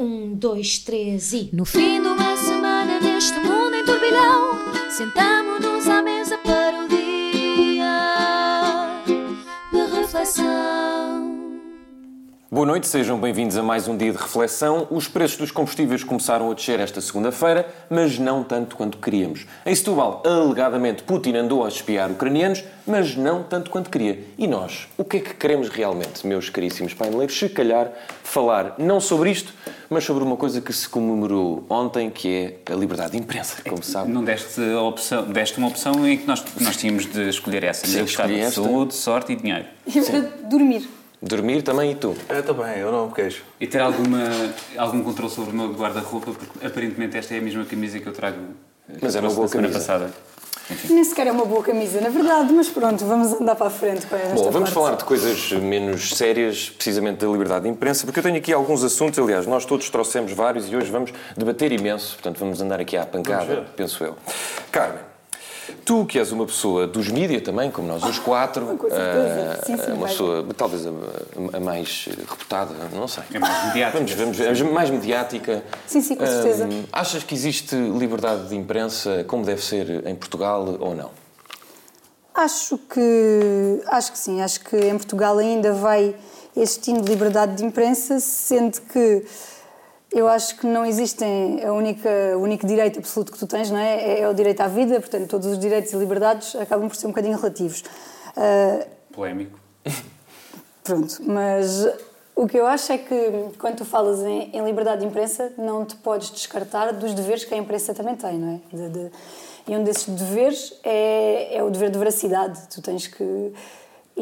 Um, dois, três e. No fim de uma semana neste mundo em turbilhão, sentamos-nos à mesa Boa noite, sejam bem-vindos a mais um dia de reflexão. Os preços dos combustíveis começaram a descer esta segunda-feira, mas não tanto quanto queríamos. Em Setúbal, alegadamente, Putin andou a espiar ucranianos, mas não tanto quanto queria. E nós, o que é que queremos realmente, meus caríssimos paineleiros? Se calhar falar não sobre isto, mas sobre uma coisa que se comemorou ontem, que é a liberdade de imprensa, como se sabe. Não deste, a opção, deste uma opção em que nós, nós tínhamos de escolher essa. Sim, Libertade escolhi de esta. saúde, sorte e dinheiro. E para dormir. Dormir também e tu. Eu também, eu não me queixo. E ter alguma, algum controle sobre o meu guarda-roupa, porque aparentemente esta é a mesma camisa que eu trago. Mas é uma boa semana camisa. passada. Nem sequer é uma boa camisa, na verdade, mas pronto, vamos andar para a frente com esta Bom, vamos parte. falar de coisas menos sérias, precisamente da liberdade de imprensa, porque eu tenho aqui alguns assuntos, aliás, nós todos trouxemos vários e hoje vamos debater imenso, portanto vamos andar aqui à pancada, penso eu. Carmen, tu que és uma pessoa dos mídia também, como nós os quatro, com certeza. ah, Sim, sim, uma vai. pessoa talvez a, a mais reputada, não sei. É mais mediática. Vamos, vamos, a mais mediática. Sim, sim, com certeza. Achas que existe liberdade de imprensa como deve ser em Portugal ou não? Acho que, acho que sim, acho que em Portugal ainda vai existindo liberdade de imprensa, sendo que eu acho que não existem, a única, o único direito absoluto que tu tens não é? é, é o direito à vida, portanto todos os direitos e liberdades acabam por ser um bocadinho relativos. Ah, Polémico. Pronto, mas o que eu acho é que quando tu falas em, em liberdade de imprensa, não te podes descartar dos deveres que a imprensa também tem, não é? De- de- e um desses deveres é, é o dever de veracidade. Tu tens que.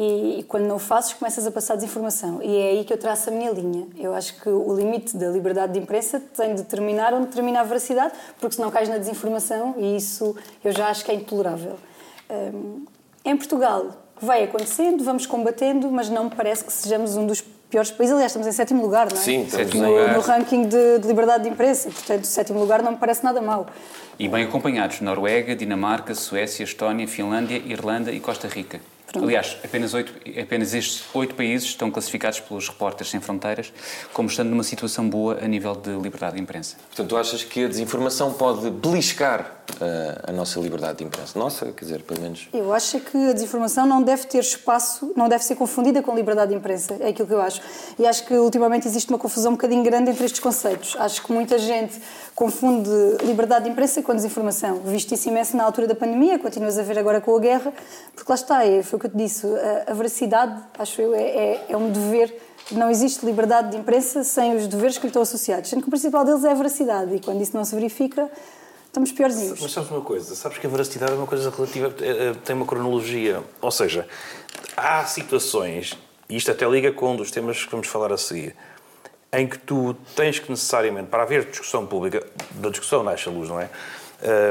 E, e quando não o fazes, começas a passar desinformação. E é aí que eu traço a minha linha. Eu acho que o limite da liberdade de imprensa tem de terminar onde termina a veracidade, porque senão cais na desinformação e isso eu já acho que é intolerável. Hum, em Portugal, vai acontecendo, vamos combatendo, mas não me parece que sejamos um dos piores países. Aliás, estamos em sétimo lugar, não é? Sim, estamos no, lugar. no ranking de, de liberdade de imprensa. Portanto, sétimo lugar não me parece nada mau. E bem acompanhados: Noruega, Dinamarca, Suécia, Estónia, Finlândia, Irlanda e Costa Rica. Pronto. Aliás, apenas, oito, apenas estes oito países estão classificados pelos Repórteres Sem Fronteiras como estando numa situação boa a nível de liberdade de imprensa. Portanto, tu achas que a desinformação pode beliscar ah, a nossa liberdade de imprensa? Nossa, quer dizer, pelo menos. Eu acho que a desinformação não deve ter espaço, não deve ser confundida com liberdade de imprensa. É aquilo que eu acho. E acho que ultimamente existe uma confusão um bocadinho grande entre estes conceitos. Acho que muita gente confunde liberdade de imprensa com desinformação. Visto isso imenso na altura da pandemia, continuas a ver agora com a guerra, porque lá está, é, foi o que eu te disse, a, a veracidade, acho eu, é, é, é um dever. Não existe liberdade de imprensa sem os deveres que lhe estão associados, sendo que o principal deles é a veracidade. E quando isso não se verifica, estamos piorzinhos. Mas sabes uma coisa? Sabes que a veracidade é uma coisa relativa, eh, eh, tem uma cronologia. Ou seja, há situações, e isto até liga com um dos temas que vamos falar a seguir, em que tu tens que necessariamente, para haver discussão pública, da discussão nasce a luz, não é?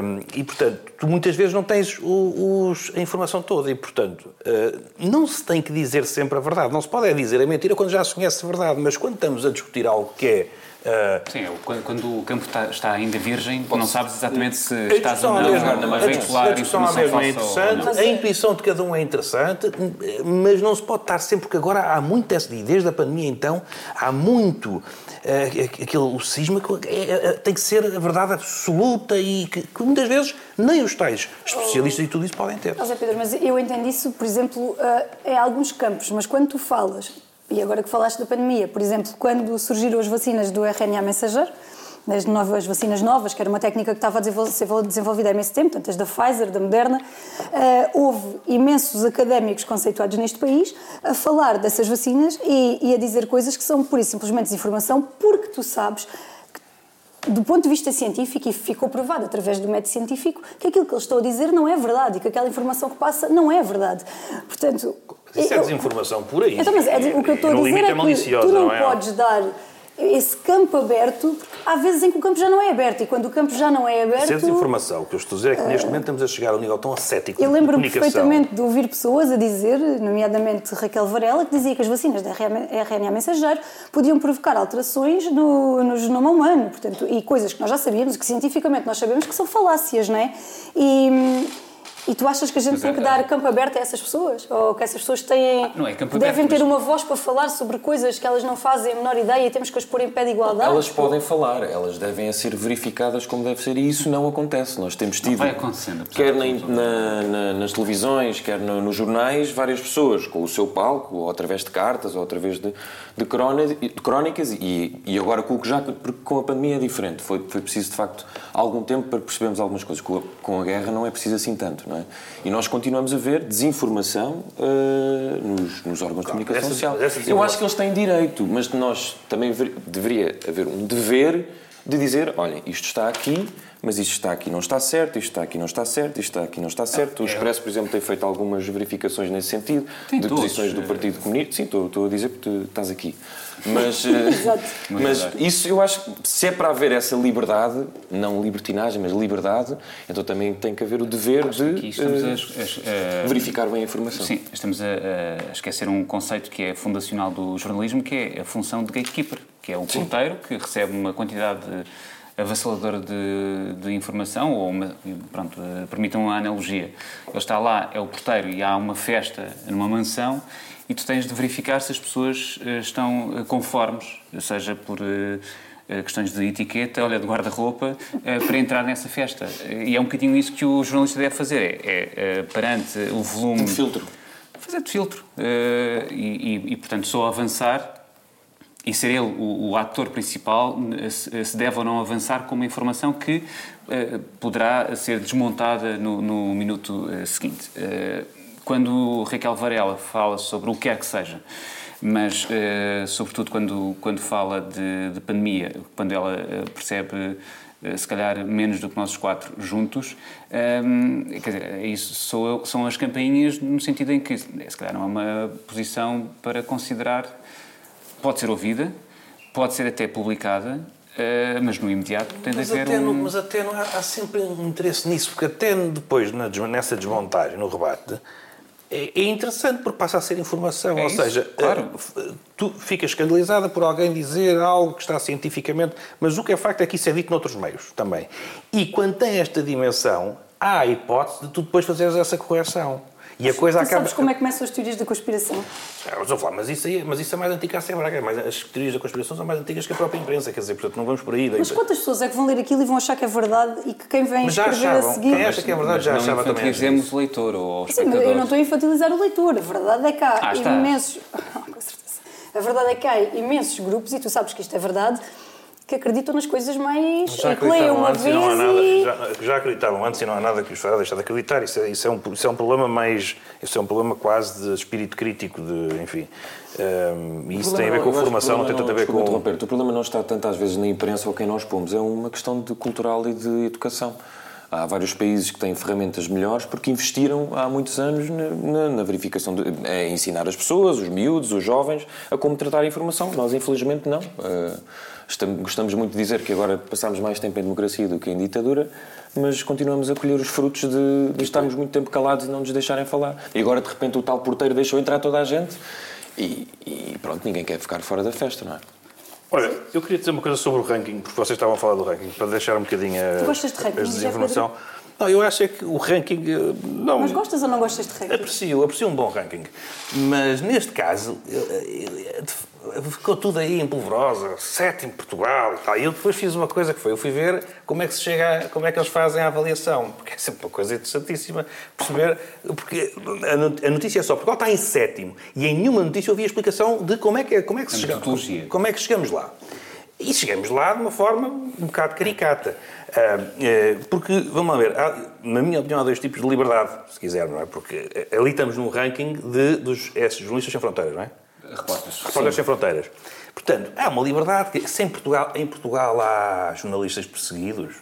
Hum, e, portanto, tu muitas vezes não tens o- os- a informação toda e, portanto, eh, não se tem que dizer sempre a verdade. Não se pode é dizer a mentira quando já se conhece a verdade, mas quando estamos a discutir algo que é... eh, Sim, é quando, o campo está, está ainda virgem, não sabes exatamente se A estás ou discussão à não mesma- a veicular a discussão à mesma é ou interessante, a intuição de cada um é interessante, mas não se pode estar sempre, porque agora há muito essa, e desde a pandemia então, há muito eh, aquele o cisma que é- é- tem que ser a verdade absoluta e que, que muitas vezes nem os tais especialistas e tudo isso podem ter. Zé Pedro, mas eu entendo isso, por exemplo, eh, em alguns campos, mas quando tu falas, e agora que falaste da pandemia, por exemplo, quando surgiram as vacinas do RNA mensageiro, as novas vacinas novas, que era uma técnica que estava a ser desenvolvida há imenso tempo, portanto, as da Pfizer, da Moderna, eh, houve imensos académicos conceituados neste país a falar dessas vacinas e, e a dizer coisas que são pura e simplesmente desinformação, porque tu sabes do ponto de vista científico, e ficou provado através do método científico, que aquilo que eles estão a dizer não é verdade e que aquela informação que passa não é verdade. Portanto. Isso é desinformação por aí. Então, mas é- o que eu estou a No dizer limite é que tu não, não é? podes dar esse campo aberto, há vezes em que o campo já não é aberto e quando o campo já não é aberto. Isso é desinformação. O que eu estou a dizer é que neste momento estamos a chegar a um nível tão ascético Eu de lembro-me perfeitamente de ouvir pessoas a dizer, nomeadamente Raquel Varela, que dizia que as vacinas da RNA mensageiro podiam provocar alterações no, no genoma humano, portanto, e coisas que nós já sabíamos, que cientificamente nós sabemos que são falácias, não é? E, E tu achas que a gente Mas tem é- que dar campo aberto a essas pessoas? Ou que essas pessoas têm, não é campo devem aberto, ter mas- uma voz para falar sobre coisas que elas não fazem a menor ideia e temos que as pôr em pé de igualdade? Elas podem falar, elas devem ser verificadas como deve ser e isso não acontece. Nós temos tido, vai acontecendo, quer na- na- na- nas televisões, quer no- nos jornais, várias pessoas com o seu palco, ou através de cartas, ou através de, de crónicas, e, e agora com o que já porque com a pandemia é diferente. Foi, foi preciso, de facto, algum tempo para percebermos algumas coisas. Com a, com a guerra não é preciso assim tanto, não é? E nós continuamos a ver desinformação eh, nos, nos órgãos de comunicação social. Eu acho que eles têm direito, mas nós também ver- deveria haver um dever de dizer, olhem, isto está aqui, mas isto está aqui não está certo, isto está aqui não está certo, isto está aqui não está certo. O Expresso, por exemplo, tem feito algumas verificações nesse sentido, Tem de todos, posições do eh. Partido Comunista. Sim, estou, estou a dizer porque tu estás aqui. Mas, eh, Exato. mas verdade. isso eu acho que se é para haver essa liberdade, não libertinagem, mas liberdade, então também tem que haver o dever Aqui de eh, a, a- a- verificar bem a informação. Sim, estamos a, a esquecer um conceito que é fundacional do jornalismo, que é a função de gatekeeper, que é o porteiro que recebe uma quantidade avassaladora de, de informação, ou uma, pronto, eh, permitam a analogia. Ele está lá, é o porteiro, e há uma festa numa mansão, e tu tens de verificar se as pessoas eh, estão eh, conformes, seja por questões de etiqueta, olha, de guarda-roupa, para entrar nessa festa. E é um bocadinho isso que o jornalista deve fazer, é, é, perante o volume... Um filtro. Fazer de filtro. E, e, e, portanto, só avançar e ser ele o, o ator principal se, deve ou não avançar com uma informação que eh, poderá ser desmontada no, no minuto eh, seguinte. Eh, quando Raquel Varela fala sobre o que quer que seja, mas sobretudo quando, quando fala de, de pandemia, quando ela percebe se calhar menos do que nós quatro juntos, hum, quer dizer, isso sou são as campainhas no sentido em que se calhar não é uma posição para considerar pode ser ouvida, pode ser até publicada, eh, mas no imediato tem de Mas haver até, um... no- mas até não há, há sempre um interesse nisso, porque até depois, na nessa desmontagem, no rebate, é, é interessante porque passa a ser informação. É Ou isso, seja, claro. eh, tu ficas escandalizada por alguém dizer algo que está cientificamente, mas o que é facto é que isso é dito noutros meios também. E quando tem esta dimensão, há a hipótese de tu depois fazeres essa correção. E a coisa Tu acaba. sabes como é que começam as teorias da conspiração? Ah, mas, falar, mas, isso aí, mas isso é mais antigo que a Braga. Mas as teorias da conspiração são mais antigas que a própria imprensa. Quer dizer, portanto, não vamos por aí. Mas quantas pessoas é que vão ler aquilo e vão achar que é verdade e que quem vem Mas escrever achavam. a seguir... Quem acha que é verdade já não achava também. antes infantilizemos disso. o leitor ou Sim, eu não estou a infantilizar o leitor. A verdade é que há Ah, imensos... Com certeza. A verdade é que há imensos grupos, e tu sabes que isto é verdade, que acreditam nas coisas mais... Já e que leiam acreditavam uma antes vez e não há nada. e... Já, já acreditavam antes e não há nada que os fará deixar de acreditar. Isso é, isso é, um, isso é um problema mais. Isso é um problema quase de espírito crítico, de, enfim. Hum, e isso tem a ver com a formação, não tem tanto a ver com. O problema não está tanto às vezes na imprensa ou quem nós pomos, é uma questão de cultural e de educação. Há vários países que têm ferramentas melhores porque investiram há muitos anos na, na- na verificação, de, a ensinar as pessoas, os miúdos, os jovens, a como tratar a informação. Nós, infelizmente, não. Estamos- gostamos muito de dizer que agora passamos mais tempo em democracia do que em ditadura, mas continuamos a colher os frutos de, de estarmos muito tempo calados e não nos deixarem falar. E agora, de repente, o tal porteiro deixou entrar toda a gente e, e pronto, ninguém quer ficar fora da festa, não é? Olha, eu queria dizer uma coisa sobre o ranking, porque vocês estavam a falar do ranking, para deixar um bocadinho a, Tu gostas de ranking, a desinformação. Não, eu acho é que o ranking. eh, Não, Mas gostas ou não gostas de ranking? Aprecio, aprecio um bom ranking. Mas neste caso, eh, eh, ficou tudo aí em polvorosa, sétimo Portugal e tal. E eu depois fiz uma coisa que foi, eu fui ver como é que se chega, a- como é que eles fazem a avaliação. Porque é sempre uma coisa interessantíssima perceber, porque a no- a notícia é só, Portugal está em sétimo. E em nenhuma notícia eu vi a explicação de como é que, como é que, se chega, como é que chegamos lá. E chegamos lá de uma forma um bocado caricata. Ah, eh, porque, vamos lá ver, há, na minha opinião, há dois tipos de liberdade, se quiser, não é? Porque eh, ali estamos num ranking de, dos esses jornalistas sem fronteiras, não é? Repórteres. Repórteres sem fronteiras. Portanto, há uma liberdade que, se em Portugal, em Portugal há jornalistas perseguidos,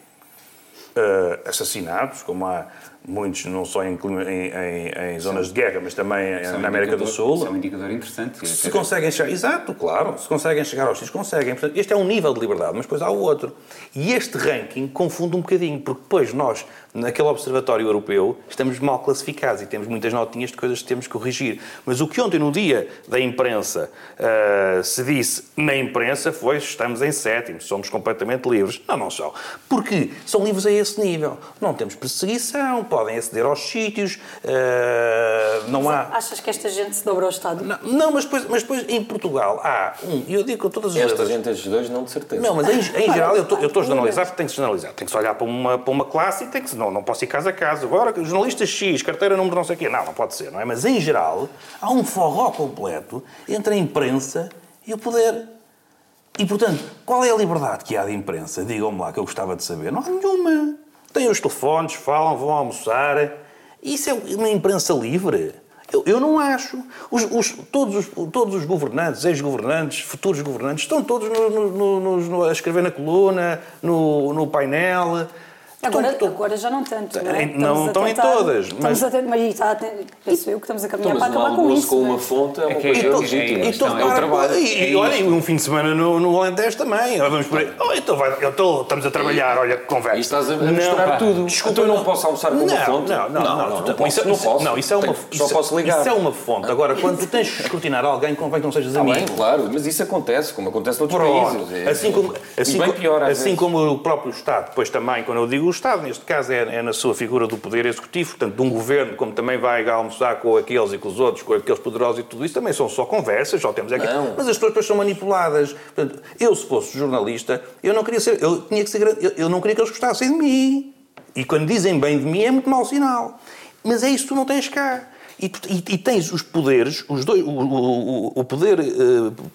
eh, assassinados, como há muitos, não só em, clima- em- em- em zonas de guerra, mas também na América do Sul. isso é um indicador interessante. Se conseguem chegar, exato, claro, se conseguem chegar aos X, conseguem. Portanto, este é um nível de liberdade, mas depois há o outro. E este ranking confunde um bocadinho, porque depois nós, naquele Observatório Europeu, estamos mal classificados e temos muitas notinhas de coisas que temos que corrigir. Mas o que ontem, no dia da imprensa, ah, se disse na imprensa foi estamos em sétimo, somos completamente livres. Não, não são. Porque são livres a esse nível. Não temos perseguição, podem aceder aos sítios, eh, não há... Achas que esta gente se dobra ao Estado? Não, não, mas, depois, mas depois em Portugal há um, e eu digo com todas as Esta letras- gente, estes dois, não de certeza. Não, mas em, em geral eu estou- eu estou a jornalizar porque tem que se jornalizar. Tem que se olhar para uma, para uma classe e tem que se. Não, não posso ir casa a casa. Agora, jornalista X, carteira número não sei o quê. Não, não pode ser, não é? Mas em geral há um forró completo entre a imprensa e o poder. E portanto, qual é a liberdade que há de imprensa? Digam-me lá que eu gostava de saber. Não há nenhuma. Têm os telefones, falam, vão almoçar. Isso é uma imprensa livre. Eu, eu não acho. Os, os- todos, os, todos os governantes, ex-governantes, futuros governantes, estão todos no- no- no- a escrever na coluna, no painel. Agora, Estão- agora já não tanto. Não, é? Não estão em todas, Estamos mas- a tentar, mas está penso eu que estamos a Então, caminhar mas para acabar com almoço isso. com é? uma fonte é uma É que é- coisa é- legítima. é- Então, é trabalho. E, É e olha, e um fim de semana no, no Alentejo também. Olha, Vamos por aí. Oh, então vai, eu estou, estamos a trabalhar, olha, que conversa. E estás a misturar tudo. Desculpa, Então eu não posso almoçar com uma não, fonte? Não, não, não. não, tu- posso, não isso- é uma, só posso ligar. Isso é uma fonte. Agora, quando tu tens que escrutinar alguém, convém que não sejas Está amigo. claro, mas isso acontece, como acontece noutros países. Assim como, assim, e assim como o próprio Estado, depois também, quando eu digo o Estado, neste caso é, é na sua figura do poder executivo, portanto, de um governo, como também vai almoçar com aqueles e com os outros, com aqueles poderosos e tudo isso, também são só conversas, só temos aqui. Não. Mas as pessoas são manipuladas. Portanto, eu, se fosse jornalista, eu não queria ser, eu tinha que ser, eu, eu não queria que eles gostassem de mim. E quando dizem bem de mim é muito mau sinal. Mas é isso que tu não tens cá. E, e- e tens os poderes, os dois, o, o- o- poder eh,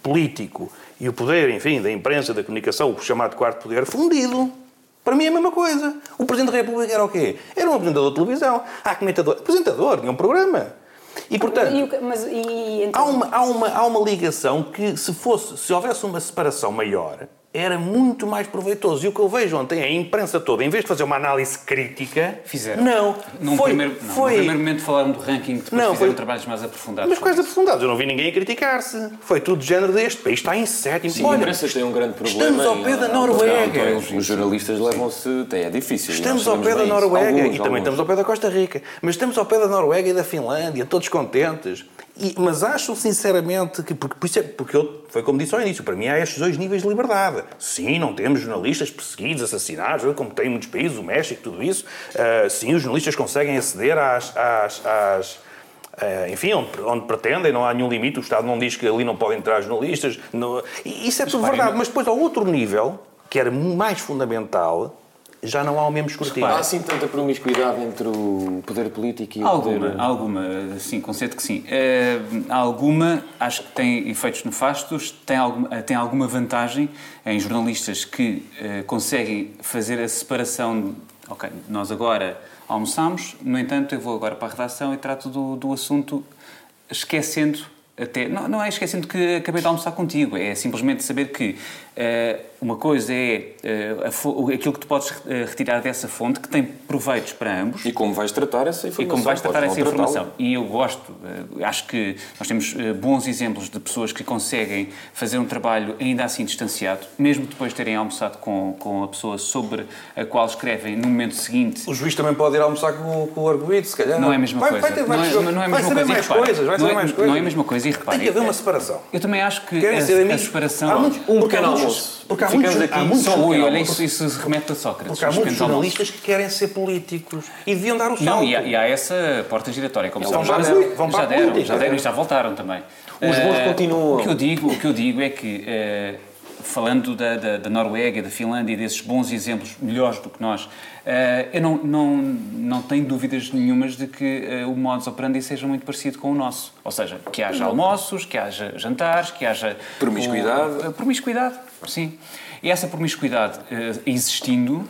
político e o poder, enfim, da imprensa, da comunicação, o chamado quarto poder, fundido. Para mim é a mesma coisa. O Presidente da República era o quê? Era um apresentador de televisão. Há comentador. Apresentador, tinha um programa. E, portanto, E mas, e, então, Há uma, há, uma, há uma ligação que, se fosse, se houvesse uma separação maior, era muito mais proveitoso. E o que eu vejo ontem é a imprensa toda, em vez de fazer uma análise crítica, Fizeram. Não, Num, foi, primeiro, não, foi, num primeiro momento falaram do ranking, depois Não, fizeram foi- trabalhos mais aprofundados. mas quais aprofundados? Eu não vi ninguém a criticar-se. Foi tudo de género deste. país está em sétimo. Sim, a Olha, imprensa tem um grande problema. estamos ao pé da Noruega. Então, Os jornalistas levam-se. É difícil. Estamos ao pé da. Noruega Alguns, e também alguns. estamos ao pé da Costa Rica. Mas estamos ao pé da Noruega e da Finlândia, todos contentes. E- mas acho sinceramente que. Porque, por isso é- porque eu, foi como disse ao início, para mim há estes dois níveis de liberdade. Sim, não temos jornalistas perseguidos, assassinados, como tem em muitos países, o México, tudo isso. Ah, sim, os jornalistas conseguem aceder às. às- às ah, enfim, onde, onde pretendem, não há nenhum limite, o Estado não diz que ali não podem entrar jornalistas. não- isso é tudo verdade, mas depois ao outro nível, que era mais fundamental, já não há o mesmo escrutínio. Há assim tanta promiscuidade entre o poder político e o Alguma, poder. alguma, sim, conceito que sim. Há alguma, acho que tem efeitos nefastos, tem alguma, eh, tem alguma vantagem em jornalistas que eh, conseguem fazer a separação. Ok, nós agora almoçamos, no entanto, eu vou agora para a redação e trato do, do assunto esquecendo. Até, não, não é esquecendo que acabei de almoçar contigo, é simplesmente saber que uma coisa é eh, a aquilo que tu podes eh, retirar dessa fonte, que tem proveitos para ambos, E como vais tratar essa informação? e como vais tratar essa informação. E eu gosto, eh, acho que nós temos eh, bons exemplos de pessoas que conseguem fazer um trabalho ainda assim distanciado, mesmo depois de terem almoçado com, com a pessoa sobre a qual escrevem no momento seguinte. O juiz também pode ir almoçar com, com o arguido, se calhar. Não é a mesma vai, coisa. Vai, ter, Não é- não é a mesma coisa. Mais repara, coisas, vai não saber é- mais coisas. não é a mesma coisa. E repare, Tem que haver uma é- separação. Eu também acho que Querem a, ser a amigos? separação. Há muitos, Um porque há muitos, almoço. porque há Ficamos muitos, aqui há muitos, ui, olha, porque isso, isso se remete a Sócrates. há os muitos jornalistas que querem ser políticos e deviam dar o salto. Não, e há, e há essa porta giratória, como Então já deram, vão já deram, política. já deram e já voltaram também. Os bons Eh, continuam. O que eu digo, o que eu digo é que, eh, falando da, da, da Noruega, da Finlândia e desses bons exemplos, melhores do que nós, eh, eu não, não, não tenho dúvidas nenhumas de que o modus operandi seja muito parecido com o nosso. Ou seja, que haja almoços, que haja jantares, que haja... Promiscuidade. o- promiscuidade, sim. E essa promiscuidade eh, existindo,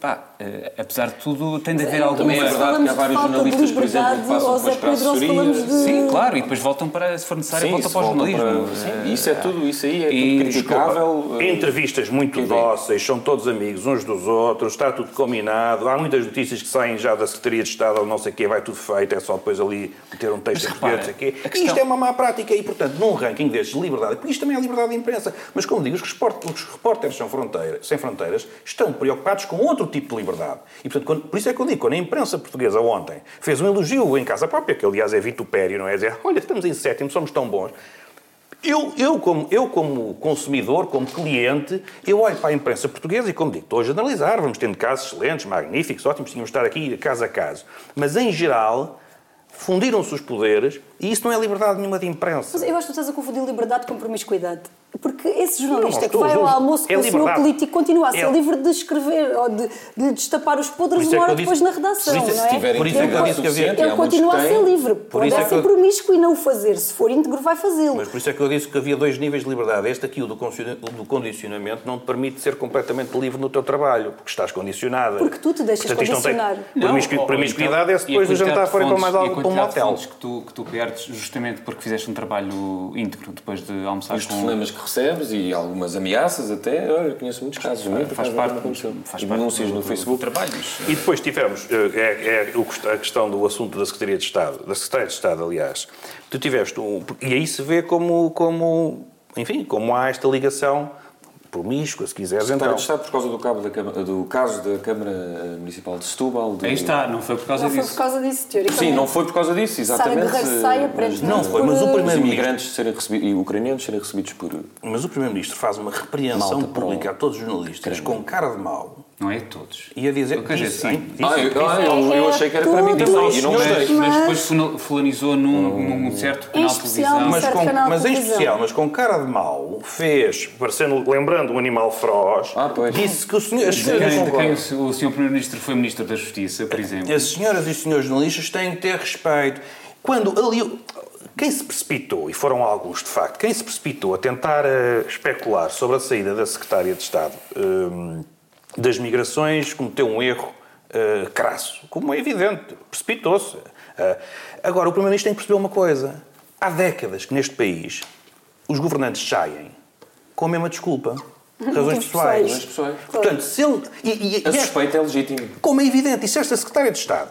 pá, eh, apesar de tudo, tem de haver alguma... Também é verdade que há vários jornalistas, por exemplo, que passam depois para a assessoria. Sim, claro, e depois voltam para, se for necessário, voltam para o jornalismo. para- sim, isso é tudo, isso aí é E, tudo criticável. eh, Entrevistas muito Quer dóceis, são todos amigos uns dos outros, está tudo combinado. Há muitas notícias que saem já da Secretaria de Estado ou não sei o quê, vai tudo feito, é só depois ali meter um texto Mas repara, português, não sei o quê. a E questão- isto é uma má prática e, portanto, num ranking destes de liberdade, porque isto também é liberdade de imprensa, mas como digo, os report- os repórteres sem fronteiras, sem fronteiras estão preocupados com outro tipo de liberdade. E, portanto, quando- por isso é que eu digo, quando a imprensa portuguesa ontem fez um elogio em casa própria, que aliás é vitupério, não é? Dizer, olha, estamos em sétimo, somos tão bons. Eu, eu, como, eu, como consumidor, como cliente, eu olho para a imprensa portuguesa e, como digo, estou a generalizar, vamos tendo casos excelentes, magníficos, ótimos, tínhamos de estar aqui caso a caso. Mas, em geral, fundiram-se os poderes e isso não é liberdade nenhuma de imprensa. Mas eu acho que tu estás a confundir liberdade com promiscuidade. Porque esse jornalista não que estou, vai ao almoço É com o senhor político continua a ser É- livre de escrever ou de, de destapar os podres Por é uma que hora depois na redação, por não é? se Por isso é que eu ele disse que havia- ele continua a ser livre. Pode isso é ser promíscuo e não o fazer. Se for íntegro, vai fazê-lo. Mas por isso é que eu disse que havia dois níveis de liberdade. Este aqui, o do condicionamento, não te permite ser completamente livre no teu trabalho, porque estás condicionada. Porque tu te deixas Portanto, isto não tem- condicionar. Ou- ou Promiscuidade é se então- depois a do jantar forem para mais algo para um fontes que tu, que justamente porque fizeste um trabalho íntegro depois de almoçar Os com... telefonemas que recebes e algumas ameaças até, olha, eu conheço muitos casos. Faz, faz parte, faz parte denúncias no Facebook. trabalhos. E depois tivemos eh, é, é a questão do assunto da Secretaria de Estado, da Secretaria de Estado, aliás. Tu tiveste um, e aí se vê como, como, enfim, como há esta ligação promíscua, se quiseres, Secretário então. Estado por causa do, cabo da Câmara- do caso da Câmara Municipal de Setúbal. de- Aí está, não foi por causa Não foi disso. por causa disso, teoricamente. Sim, não foi por causa disso, exatamente. Guerreiro sai eh, aparentemente Não foi, mas o primeiro- imigrantes serem recebidos e ucranianos serem recebidos por. Mas o Primeiro-Ministro faz uma repreensão Malta pública a todos os jornalistas com cara de mau Não é todos. e a dizer Quer dizer, disse, sim. hein, disse, Ah, eu, ah, eu, eu achei que era para mim Todos, também e não. Mas, Mas- depois fula- fulanizou num, num certo canal de especial televisão. mas, com, mas em especial, mas com cara de mau, fez, parecendo, lembrando um animal feroz, Ah, pois. disse que o senhor, De quem, de quem o o Sr. Primeiro-Ministro foi Ministro da Justiça, por exemplo. as senhoras e os senhores jornalistas têm que ter respeito. Quando ali. Quem se precipitou, e foram alguns de facto, quem se precipitou a tentar eh, especular sobre a saída da Secretária de Estado eh, das Migrações cometeu um erro eh, crasso, como é evidente, precipitou-se. Eh, agora, o Primeiro-Ministro tem que perceber uma coisa. Há décadas que neste país os governantes saem com a mesma desculpa. Razões pessoais. Portanto, se ele. E, e- A e é- suspeita é legítima. como é evidente, e se esta Secretária de Estado,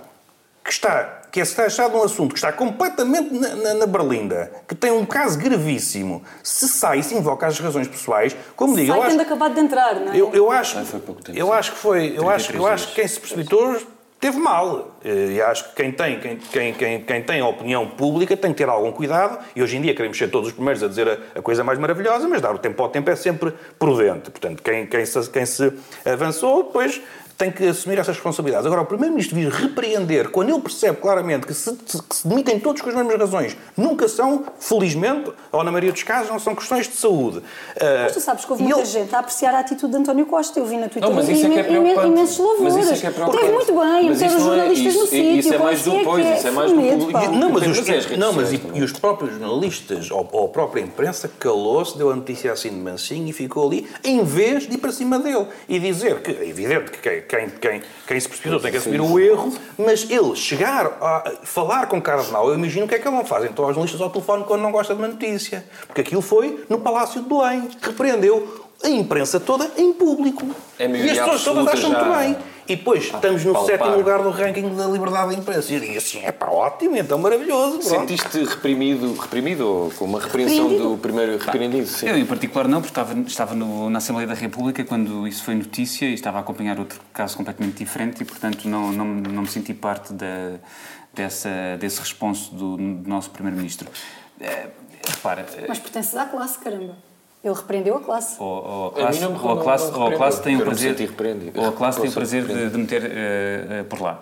que está, que é de um assunto que está completamente na, na, na berlinda, que tem um caso gravíssimo, se sai e se invoca as razões pessoais, como digo, eu Sai acho, tendo acabado de entrar, não é? eu, eu acho, Ah, foi pouco tempo, eu sim. acho que foi, eu acho, eu 33 acho que quem se precipitou teve mal. Eh, E acho que quem tem, quem, quem, quem, quem tem a opinião pública tem que ter algum cuidado. E hoje em dia queremos ser todos os primeiros a dizer a, a coisa mais maravilhosa, mas dar o tempo ao tempo é sempre prudente. Portanto, quem, quem, se, quem se avançou, depois tem que assumir essas responsabilidades. Agora, o Primeiro-Ministro vir repreender, quando ele percebe claramente que se, que se demitem todos com as mesmas razões, nunca são, felizmente, ou na maioria dos casos, não são questões de saúde. Mas tu sabes que houve muita ele- gente a apreciar a atitude de António Costa. Eu vi na Twitter Não, mas isso é que é imen- imensos louvores. Mas isso é que é. Teve muito bem, meter os é- jornalistas no isso- sítio. isso é mais do- pois, que isso é mais do público. Não, mas, os, é não, mas e, e os próprios jornalistas, ou, ou a própria imprensa, calou-se, deu a notícia assim de mansinho e ficou ali, em vez de ir para cima dele e dizer que é evidente que quem, quem, quem, quem se precipitou tem que assumir o erro, mas ele chegar a falar com cara de mau, eu imagino o que é que ele não faz. Então, aos jornalistas ao telefone quando não gosta de uma notícia. Porque aquilo foi no Palácio de Belém. Repreendeu a imprensa toda em público. É e as pessoas todas acham já muito bem. E depois estamos no palpar. sétimo lugar do ranking da liberdade da imprensa. E eu digo assim, é pá, ótimo, então maravilhoso. pronto. Sentiste reprimido, reprimido ou com uma repreensão Repreendido? do primeiro repreendido? Sim. Eu, em particular, não, porque estava, estava no- na Assembleia da República quando isso foi notícia e estava a acompanhar outro caso completamente diferente e, portanto, não, não, não me senti parte da, dessa, desse responso do, do nosso Primeiro-Ministro. Eh, repara, eh, Mas pertences à classe, caramba. Ele repreendeu a classe. ou, ou a A classe, mim não ou a classe, ou a classe tem o prazer, ou a classe tem o prazer de, de meter eh, eh, por lá.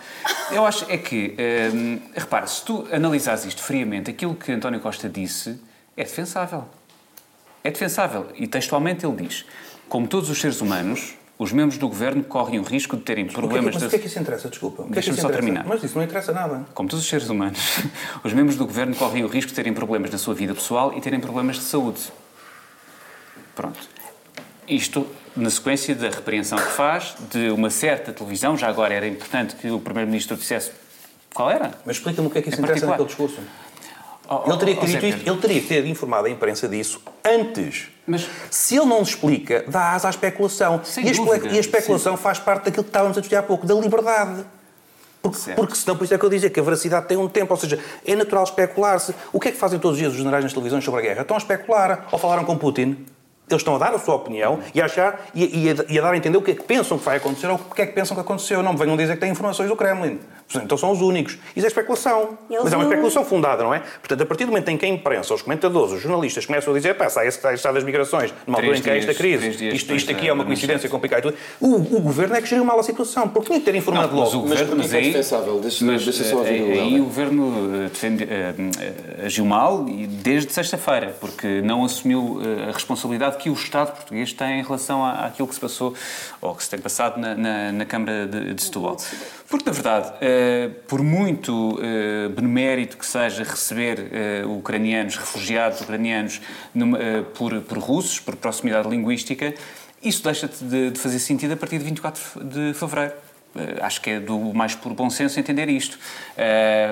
Eu acho é que, eh, repara, se tu analisares isto friamente, aquilo que António Costa disse é defensável. É defensável. E textualmente ele diz: como todos os seres humanos, os membros do governo correm o risco de terem problemas mas o que é que isso interessa? Desculpa. É Deixa-me só interessa? terminar. Mas isso não interessa nada. como todos os seres humanos, os membros do governo correm o risco de terem problemas na sua vida pessoal e terem problemas de saúde. Pronto. Isto na sequência da repreensão que faz de uma certa televisão, já agora era importante que o Primeiro-Ministro dissesse qual era. Mas explica-me o que é que isso Em interessa particular. naquele discurso. Oh, Ele teria, oh, isto- ele teria que ter informado a imprensa disso antes. Mas- Se ele não explica, dá asa à especulação. E, a dúvida, e a especulação faz parte daquilo que estávamos a discutir há pouco, da liberdade. Porque, Certo. porque senão, por isso é que eu dizia que a veracidade tem um tempo. Ou seja, é natural especular-se. O que é que fazem todos os dias os generais nas televisões sobre a guerra? Estão a especular. Ou falaram com Putin. Eles estão a dar a sua opinião e a, achar, e, e, a, e a dar a entender o que é que pensam que vai acontecer ou o que é que pensam que aconteceu. Não me venham dizer que têm informações do Kremlin. Então são os únicos. Isso é especulação. Eles Mas é uma não- especulação fundada, não é? Portanto, a partir do momento em que a imprensa, os comentadores, os jornalistas começam a dizer pá, sai esse estado das migrações, numa altura em que há esta crise, dias isto, isto aqui é uma coincidência complicada e tudo, o, o governo é que geriu mal a situação. Porque tinha que ter informado Não, mas logo. o Mas governo, que é aí- defensável? Deixa- mas, deixa só ouvir eh, o aí o governo eh, defende, eh, eh, agiu mal e desde sexta-feira, porque não assumiu eh, a responsabilidade que o Estado português tem em relação à- àquilo que se passou ou que se tem passado na, na- na Câmara de, de Setúbal. Porque, na verdade, eh, por muito eh, benemérito que seja receber eh, ucranianos, refugiados ucranianos por, russos, por proximidade linguística, isso deixa de, de fazer sentido a partir de 24 de fevereiro. Acho que é do mais puro bom senso entender isto.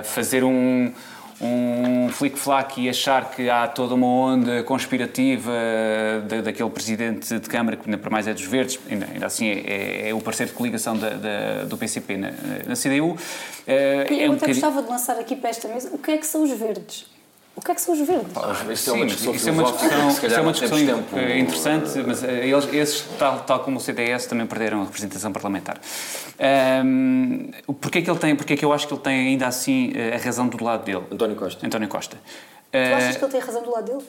Fazer um, um flic-flac e achar que há toda uma onda conspirativa da, daquele presidente de Câmara, que ainda para mais é dos Verdes, ainda, ainda assim é, é o parceiro de coligação da, da- do PCP na, na CDU. eh, Eu é um até bocadinho- gostava de lançar aqui para esta mesa o que é que são os verdes. O que é que são os verdes? Isso é uma Sim, discussão isso é uma discussão, isso é uma discussão tempo. eh, interessante, mas eh, eles, esses, tal, tal como o CDS, também perderam a representação parlamentar. Ahm, Porquê é que ele tem, porque é que eu acho que ele tem ainda assim eh, a razão do lado dele? António Costa. António Costa. Tu achas que ele tem razão do lado dele?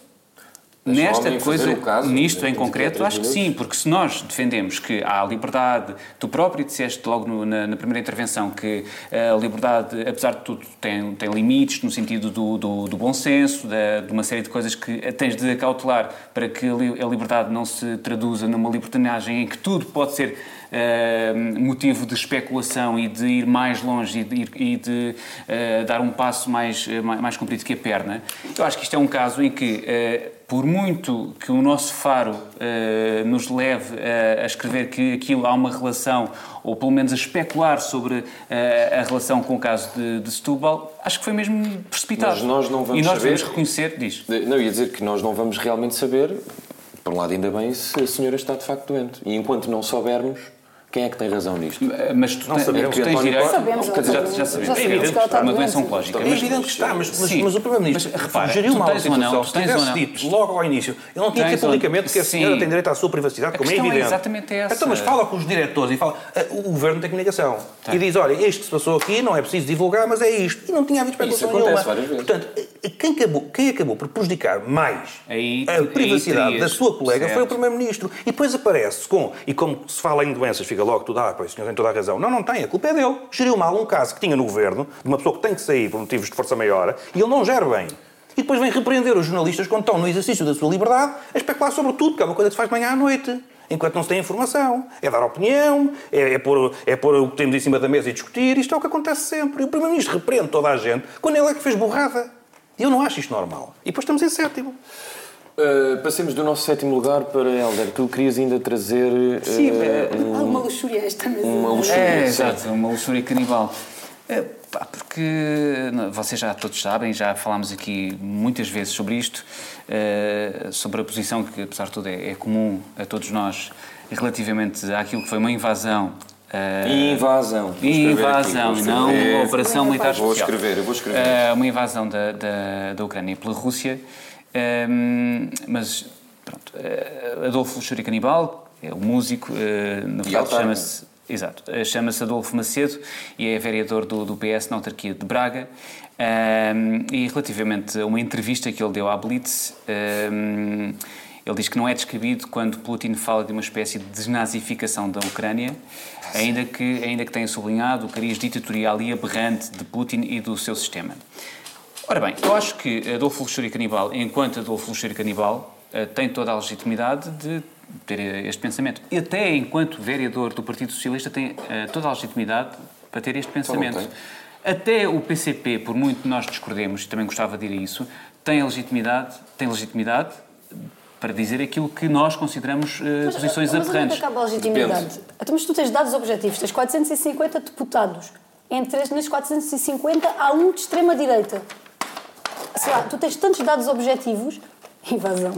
Nesta coisa, caso, nisto né? em concreto, acho que sim, porque se nós defendemos que há liberdade, tu próprio disseste logo no- na, na primeira intervenção que a liberdade, apesar de tudo, tem, tem limites no sentido do, do, do bom senso, da- de uma série de coisas que tens de acautelar para que a li- a liberdade não se traduza numa libertinagem em que tudo pode ser eh, motivo de especulação e de ir mais longe e de, e de, eh, dar um passo mais, eh, mais, mais comprido que a perna. Eu acho que isto é um caso em que, eh, por muito que o nosso faro eh, nos leve a, a escrever que aquilo há uma relação, ou pelo menos a especular sobre eh, a relação com o caso de, de Setúbal, acho que foi mesmo precipitado. Mas nós não vamos e nós saber- devemos reconhecer, diz. Não, ia dizer que nós não vamos realmente saber, por um lado ainda bem, se a senhora está de facto doente. E enquanto não soubermos, quem é que tem razão nisto? Mas tu, Não tens- sabemos. tu tens António direito. Sabemos, Quer dizer, já, já já sabemos. sabemos. Já sabemos que está É uma doença oncológica. É mas- evidente que está, mas, mas, mas o Primeiro-Ministro Mas, repara, geriu tu mal a tens ou não, situação. tu Se tens tivesse dito logo ao início, ele não tinha que Tens dizer ou- publicamente que a senhora tem direito à sua privacidade, como é é evidente. exatamente essa. Então, mas fala com os diretores e fala. "Ah, O governo tem comunicação. E diz: olha, isto que se passou aqui não é preciso divulgar, mas é isto. E não tinha havido especulação acontece nenhuma. várias vezes. Portanto, quem acabou, quem acabou por prejudicar mais Aí- a aí privacidade terias, da sua colega foi o certo. Primeiro-Ministro. E depois aparece com. E como se fala em doenças, fica logo tudo, ah, pois o senhor tem toda a razão. Não, não tem, a culpa é dele. Geriu mal um caso que tinha no governo, de uma pessoa que tem que sair por motivos de força maior, e ele não gera bem. E depois vem repreender os jornalistas quando estão no exercício da sua liberdade a especular sobre tudo, que é uma coisa que se faz de manhã à noite. Enquanto não se tem informação. É dar opinião, é, é, pôr, é pôr o que temos em cima da mesa e discutir. Isto é o que acontece sempre. E o Primeiro-Ministro repreende toda a gente quando ele é que fez borrada. E eu não acho isto normal. E depois estamos em sétimo. Uh, passemos do nosso sétimo lugar para Helder. Tu querias ainda trazer uh, Sim, há uma luxúria esta mesa. uma luxúria. É, exato, uma luxúria canibal. É, pá, porque vocês já todos sabem, já falámos aqui muitas vezes sobre isto, eh, sobre a posição que, apesar de tudo, é, é comum a todos nós relativamente àquilo que foi uma invasão. Eh, Invasão. Vou escrever invasão, aqui, vou não uma operação militar Vou especial. escrever, eu vou escrever. Eh, uma invasão da, da, da Ucrânia pela Rússia, Ehm, mas pronto, eh, Adolfo Luxúria Canibal é o músico, eh, na verdade chama-se Exato. Chama-se Adolfo Macedo e é vereador do, do PS na autarquia de Braga. Ahm, e relativamente a uma entrevista que ele deu à Blitz, ahm, ele diz que não é descabido quando Putin fala de uma espécie de desnazificação da Ucrânia, ainda que, ainda que tenha sublinhado o cariz ditatorial e aberrante de Putin e do seu sistema. Ora bem, eu acho que Adolfo Luxúria Canibal, enquanto Adolfo Luxúria Canibal, eh, tem toda a legitimidade de ter este pensamento. E até enquanto vereador do Partido Socialista tem eh, toda a legitimidade para ter este pensamento. Até o PCP, por muito nós discordemos, também gostava de ir a isso, tem legitimidade, tem legitimidade para dizer aquilo que nós consideramos posições mas onde é que aberrantes. acaba a legitimidade? Então, mas tu tens dados objetivos, tens 450 deputados. Entre estes 450 há um de extrema-direita. Sei lá, tu tens tantos dados objetivos. Invasão.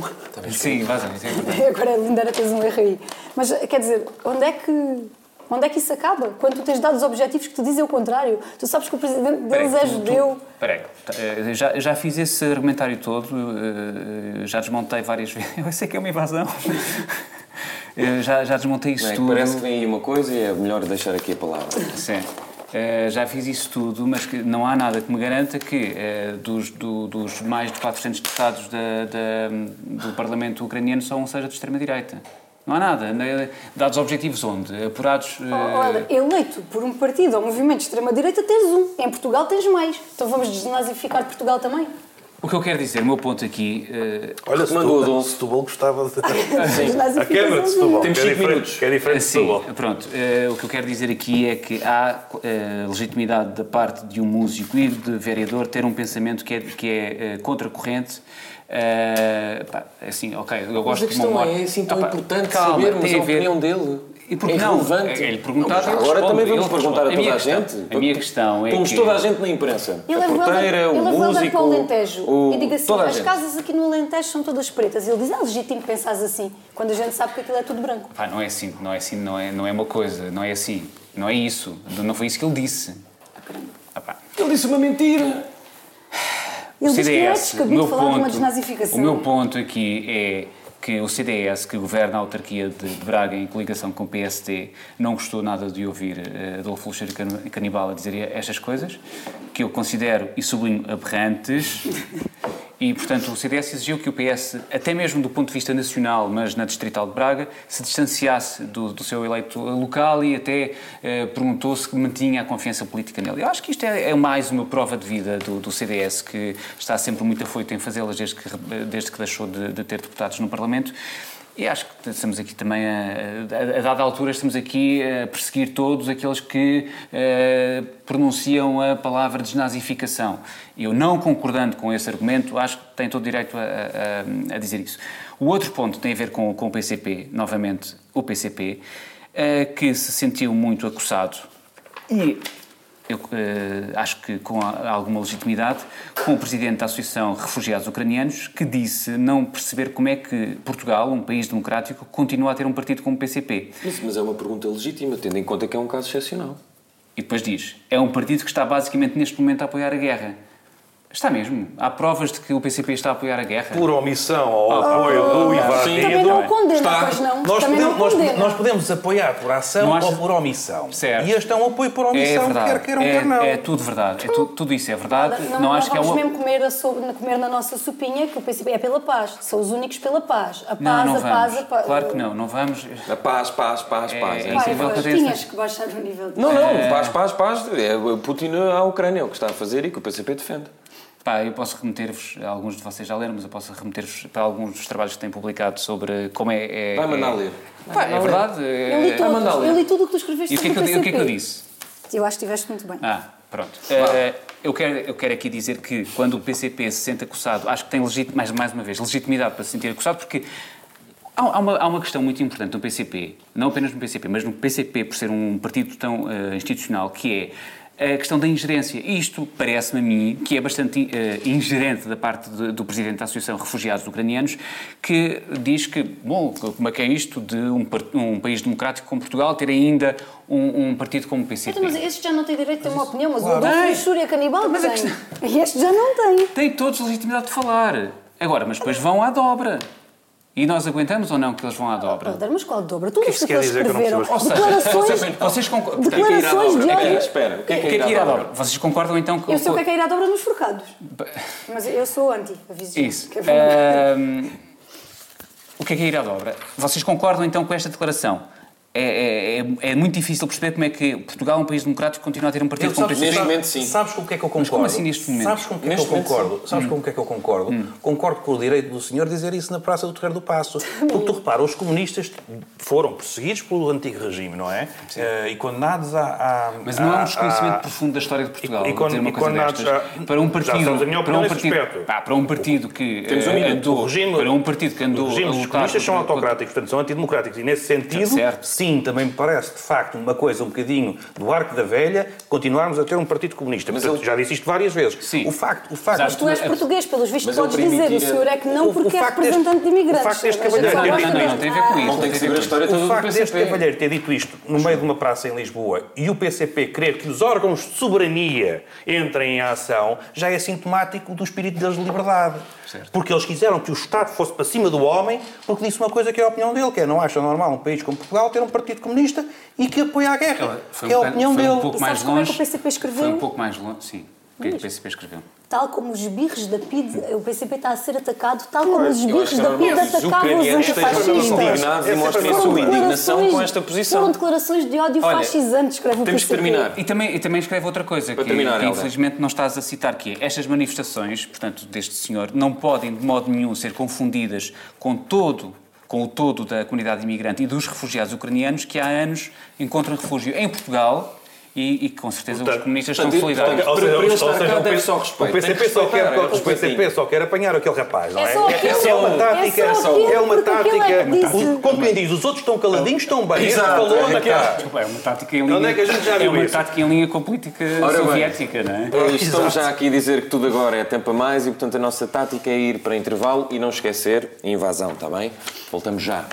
Sim, vazam, isso é. Agora ainda era tens um erro aí. Mas quer dizer, onde é que. Onde é que isso acaba? Quando tu tens dados objetivos que te dizem o contrário. Tu sabes que o presidente deles é judeu. Espera aí, eh, já, já fiz esse argumentário todo, eh, já desmontei várias vezes. Eu sei que é uma invasão. Eh, já, já desmontei isso é? tudo. Parece que vem aí uma coisa e é melhor deixar aqui a palavra. Sim. Eh, já fiz isso tudo, mas que não há nada que me garanta que eh, dos, do- dos mais de 400 deputados da- da- do Parlamento ucraniano só um seja de extrema-direita. Não há nada. né? Dados objetivos onde? Apurados. eh, Olha, eleito por um partido ou movimento de extrema-direita tens um. Em Portugal tens mais. Então vamos desnazificar Portugal também? O que eu quero dizer, o meu ponto aqui. eh, Olha, Setúbal. Setúbal gostava de... Desnazificação A Câmara de Setúbal, Temos que é cinco diferente, minutos. que é diferente de Assim, Setúbal. pronto, eh, o que eu quero dizer aqui é que há eh, legitimidade da parte de um músico e de vereador ter um pensamento que é, que é eh, contracorrente. Eh, pá, assim, ok, eu Mas gosto a de uma questão morte. é assim tão Ah, pá, importante calma, sabermos tem a a ver- opinião dele. E porque é não? relevante. É-lhe perguntado, Não, mas ele agora também vamos ele perguntar a responde. toda a, A minha questão- gente. a minha questão é Pomos que- toda a gente na imprensa. Ele a é porteira, o é músico, para o Alentejo o... e diga assim, a as gente. casas aqui no Alentejo são todas pretas. E ele diz, ah, legítimo pensares assim, quando a gente sabe que aquilo é tudo branco. Pá, não é assim, não é assim, não é, não é uma coisa, não é assim, não é isso, não foi isso que ele disse. Ah, pá. Ele disse uma mentira. Ele diz que não é o descabido falar de uma ponto- desnazificação. O meu ponto aqui é que o CDS, que governa a autarquia de Braga em coligação com o PSD, não gostou nada de ouvir eh, Adolfo Luxeiro Can- Canibal a dizer estas coisas, que eu considero e sublinho aberrantes. E, portanto, o CDS exigiu que o PS, até mesmo do ponto de vista nacional, mas na Distrital de Braga, se distanciasse do, do seu eleito local e até eh, perguntou se mantinha a confiança política nele. Eu acho que isto é, é mais uma prova de vida do, do CDS, que está sempre muito afoito em fazê-las desde que, desde que deixou de, de ter deputados no Parlamento. E acho que estamos aqui também, a, a, a dada altura, estamos aqui a perseguir todos aqueles que eh, pronunciam a palavra desnazificação. Eu, não concordando com esse argumento, acho que tem todo o direito a, a- dizer isso. O outro ponto tem a ver com, com o PCP, novamente, o PCP, eh, que se sentiu muito acossado e eu eh, acho que com a- alguma legitimidade, com o presidente da Associação Refugiados Ucranianos, que disse não perceber como é que Portugal, um país democrático, continua a ter um partido como o PCP. Isso, mas é uma pergunta legítima, tendo em conta que é um caso excepcional. E depois diz: é um partido que está basicamente neste momento a apoiar a guerra. Está mesmo. Há provas de que o PCP está a apoiar a guerra. Por omissão ao apoio do invadido... Também não condena, Está. pois não. Nós Também podemos, não condena. nós podemos apoiar por ação ou por omissão. Certo. E este é um apoio por É omissão, verdade. quer queiram, é, quer não. é tudo verdade. É tu- tudo isso é verdade. Não, Não, não acho que é vamos uma... mesmo comer, a so- comer na nossa sopinha que o PCP é pela paz. São os únicos pela paz. A paz, Não, não a paz, a paz. Claro que não. Não vamos. A paz, paz, paz, É- paz. é É incrível que tinhas que baixar o nível de... Não, não, paz, paz, paz. É Putin à Ucrânia, é o que está a fazer e que o PCP defende. Pá, eu posso remeter-vos, alguns de vocês já leram, mas eu posso remeter-vos para alguns dos trabalhos que têm publicado sobre como é. é Vai mandar é- ler. Pá, é verdade. Eu li, é- todos, ler. eu li tudo o que tu escreveste E o que, é que, eu, o que é que eu disse? Eu acho que estiveste muito bem. Ah, pronto. Eh, eu, quero, eu quero aqui dizer que quando o PCP se sente acusado, acho que tem, legit, mais, mais uma vez, legitimidade para se sentir acusado, porque há, há uma, há uma questão muito importante no PCP, não apenas no PCP, mas no PCP, por ser um partido tão eh, institucional, que é a questão da ingerência. Isto parece-me a mim que é bastante eh, ingerente da parte de- do Presidente da Associação de Refugiados Ucranianos, que diz que, bom, como é que é isto de um, um país democrático como Portugal ter ainda um, um partido como o PCP? Então, mas este já não tem direito a ter uma opinião, mas Claro. o Adolfo Tem. Luxúria Canibal Mas a tem. E este já não tem. têm todos legitimidade de falar. Agora, mas depois vão à dobra. E nós aguentamos ou não que eles vão à dobra? Helder, mas qual dobra? Tudo que isto isso que quer eles dizer que eu não escreveram. percebo Declarações, Vocês, vocês concordam? declarações de É que- ódio. espera, o que é O que é que é ir à dobra? Vocês concordam então que... Eu sei o que é que é ir à dobra nos forcados. Mas eu sou anti, aviso Isso. que é o que é que é ir à dobra? Vocês concordam então com esta declaração? É, é- é- é muito difícil perceber como é que Portugal, um país democrático, continua a ter um partido como PCP. neste momento, sim. Sabes com o que é que eu concordo? como assim neste momento? Sabes com o que é que eu Neste momento, concordo? Sabes com o que é que eu concordo? Concordo com o direito do senhor dizer isso na Praça do Terreiro do Passo. Porque tu repara, os comunistas foram perseguidos pelo antigo regime, não é? Eh, e condenados a... a- Mas não há um desconhecimento a- profundo da história de Portugal. E- e con- uma e coisa condenados destas. a- Para um partido, para um partido, pá, para um partido que Temos um eh, minuto. andou, O regime- para um partido que andou Os regimes comunistas são autocráticos, portanto são antidemocráticos. E nesse sentido, sim, também me parece, de facto, uma coisa um bocadinho do arco da velha, continuarmos a ter um Partido Comunista. Mas Portanto, ele- já disse isto várias vezes. Sim. O facto, o facto, Mas Tu és português, pelos vistos podes dizer. O senhor é que não porque o é representante deste- de imigrantes. o facto deste A cavalheiro ter dito- Não, deste- não tem a ver com isso. Não tem que saber a história toda O facto deste cavalheiro ter dito isto no meio de uma praça em Lisboa e o PCP querer que os órgãos de soberania entrem em ação já é sintomático do espírito deles de liberdade. Certo. Porque eles quiseram que o Estado fosse para cima do homem porque disse uma coisa que é a opinião dele, que é não acha normal um país como Portugal ter um partido comunista e que apoia a guerra. Ela foi que é a um opinião foi dele. um pouco E mais sabes como é que longe. o PCP escreveu? Foi um pouco mais longe, sim. O que que o PCP escreveu? Tal como os birros da PID, o PCP está a ser atacado, tal como os birros que da PID que os atacavam os antifascistas. indignados e mostrem a sua indignação declarações- com esta posição. Foram declarações de ódio Olha, fascisante, escreve o temos que PCP. terminar. E também, e também escreve outra coisa, Para que, terminar, que infelizmente não estás a citar, que é estas manifestações, portanto, deste senhor, não podem de modo nenhum ser confundidas com todo com o todo da comunidade imigrante e dos refugiados ucranianos que há anos encontram refúgio em Portugal e, e com certeza os Portanto, comunistas portanto, estão solidários. portanto, Ou seja, Para ele ou estar seja, cá deve só respeito. O PCP, só quer, é o PCP só quer apanhar aquele rapaz, não é? É só é, aquele, é uma é tática. é uma tática. é Como quem diz, os outros estão caladinhos, estão bem. Exato, calou, é. É uma tática em Onde linha, é que a gente já viu é uma isso? tática em linha com a política Ora bem. soviética, não é? Estamos Exato. já aqui a dizer que tudo agora é tempo a mais e, portanto, a nossa tática é ir para intervalo e não esquecer a invasão, está bem? Voltamos já.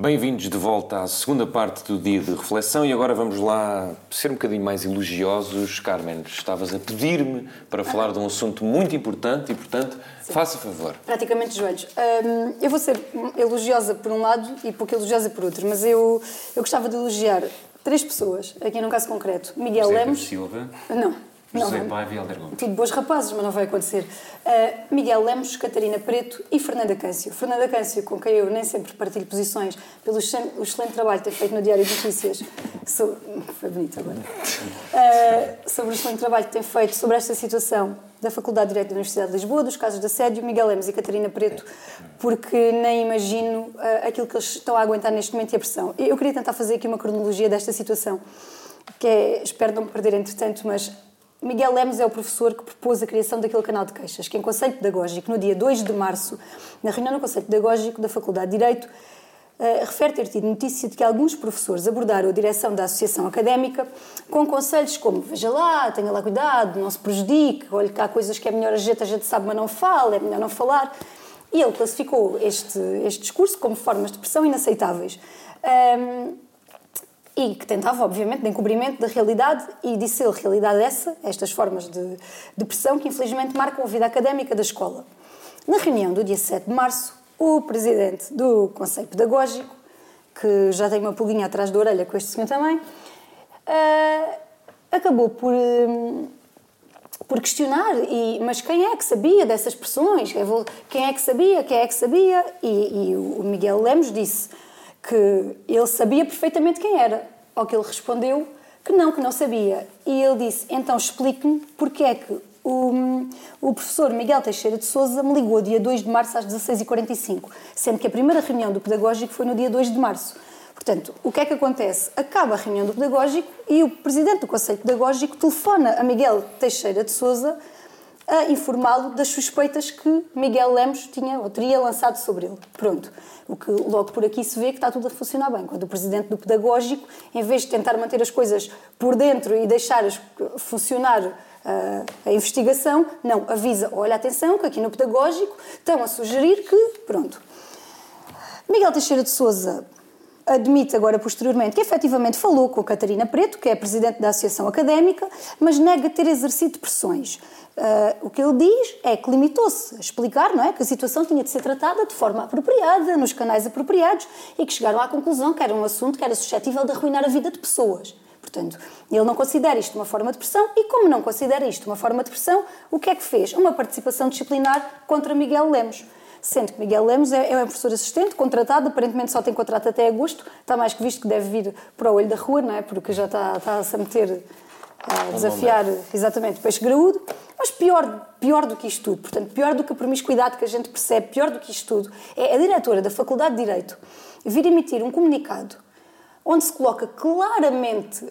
Bem-vindos de volta à segunda parte do dia de reflexão e agora vamos lá ser um bocadinho mais elogiosos. Carmen, estavas a pedir-me para falar de um assunto muito importante e, portanto, faça favor. Praticamente joelhos. Hum, eu vou ser elogiosa por um lado e pouco elogiosa por outro, mas eu, eu gostava de elogiar três pessoas, aqui num caso concreto. Miguel José Lemos. Pedro Silva, Não. José. Paiva e Helder Gomes. Tudo bons rapazes, mas não vai acontecer. Uh, Miguel Lemos, Catarina Preto e Fernanda Câncio. Fernanda Câncio, com quem eu nem sempre partilho posições, pelo excelente trabalho que tem feito no Diário de Notícias. So- Foi bonito agora. Uh, sobre o excelente trabalho que tem feito sobre esta situação da Faculdade de Direito da Universidade de Lisboa, dos casos de assédio, Miguel Lemos e Catarina Preto, porque nem imagino uh, aquilo que eles estão a aguentar neste momento e a pressão. Eu queria tentar fazer aqui uma cronologia desta situação, que é, espero não me perder entretanto, mas Miguel Lemos é o professor que propôs a criação daquele canal de queixas, que em Conselho Pedagógico, no dia 2 de março, na reunião do Conselho Pedagógico da Faculdade de Direito, eh, refere ter tido notícia de que alguns professores abordaram a direção da associação académica com conselhos como veja lá, tenha lá cuidado, não se prejudique, olhe que há coisas que é melhor a gente, a gente sabe, mas não fala, é melhor não falar. E ele classificou este, este discurso como formas de pressão inaceitáveis. Ahm, e que tentava, obviamente, de encobrimento da realidade, e disse ele, realidade essa, estas formas de, de pressão que infelizmente marcam a vida académica da escola. Na reunião do dia 7 de março, o presidente do Conselho Pedagógico, que já tem uma pulguinha atrás da orelha com este senhor também, ah, acabou por, hum, por questionar, e, mas quem é que sabia dessas pressões? Quem é que sabia? Quem é que sabia? E, e o Miguel Lemos disse que ele sabia perfeitamente quem era. Ao que ele respondeu que não, que não sabia. E ele disse, então explique-me porque é que o, o professor Miguel Teixeira de Souza me ligou dia 2 de março às 16h45, sendo que a primeira reunião do pedagógico foi no dia 2 de março. Portanto, o que é que acontece? Acaba a reunião do pedagógico e o presidente do Conselho Pedagógico telefona a Miguel Teixeira de Souza a informá-lo das suspeitas que Miguel Lemos tinha ou teria lançado sobre ele. Pronto. O que logo por aqui se vê que está tudo a funcionar bem. Quando o presidente do pedagógico, em vez de tentar manter as coisas por dentro e deixar funcionar ah, a investigação, não, avisa, olha, atenção, que aqui no pedagógico estão a sugerir que, pronto. Miguel Teixeira de Souza admite agora posteriormente que efetivamente falou com a Catarina Preto, que é presidente da Associação Académica, mas nega ter exercido pressões. Ah, o que ele diz é que limitou-se a explicar não é, que a situação tinha de ser tratada de forma apropriada, nos canais apropriados, e que chegaram à conclusão que era um assunto que era suscetível de arruinar a vida de pessoas. Portanto, ele não considera isto uma forma de pressão e, como não considera isto uma forma de pressão, o que é que fez? Uma participação disciplinar contra Miguel Lemos. Sendo que Miguel Lemos é, é um professor assistente, contratado, aparentemente só tem contrato até agosto, está mais que visto que deve vir para o olho da rua, não é? Porque já está, está-se a meter, a desafiar, exatamente, peixe graúdo. Mas pior, pior do que isto tudo, portanto, pior do que a promiscuidade que a gente percebe, pior do que isto tudo, é a diretora da Faculdade de Direito vir emitir um comunicado onde se coloca claramente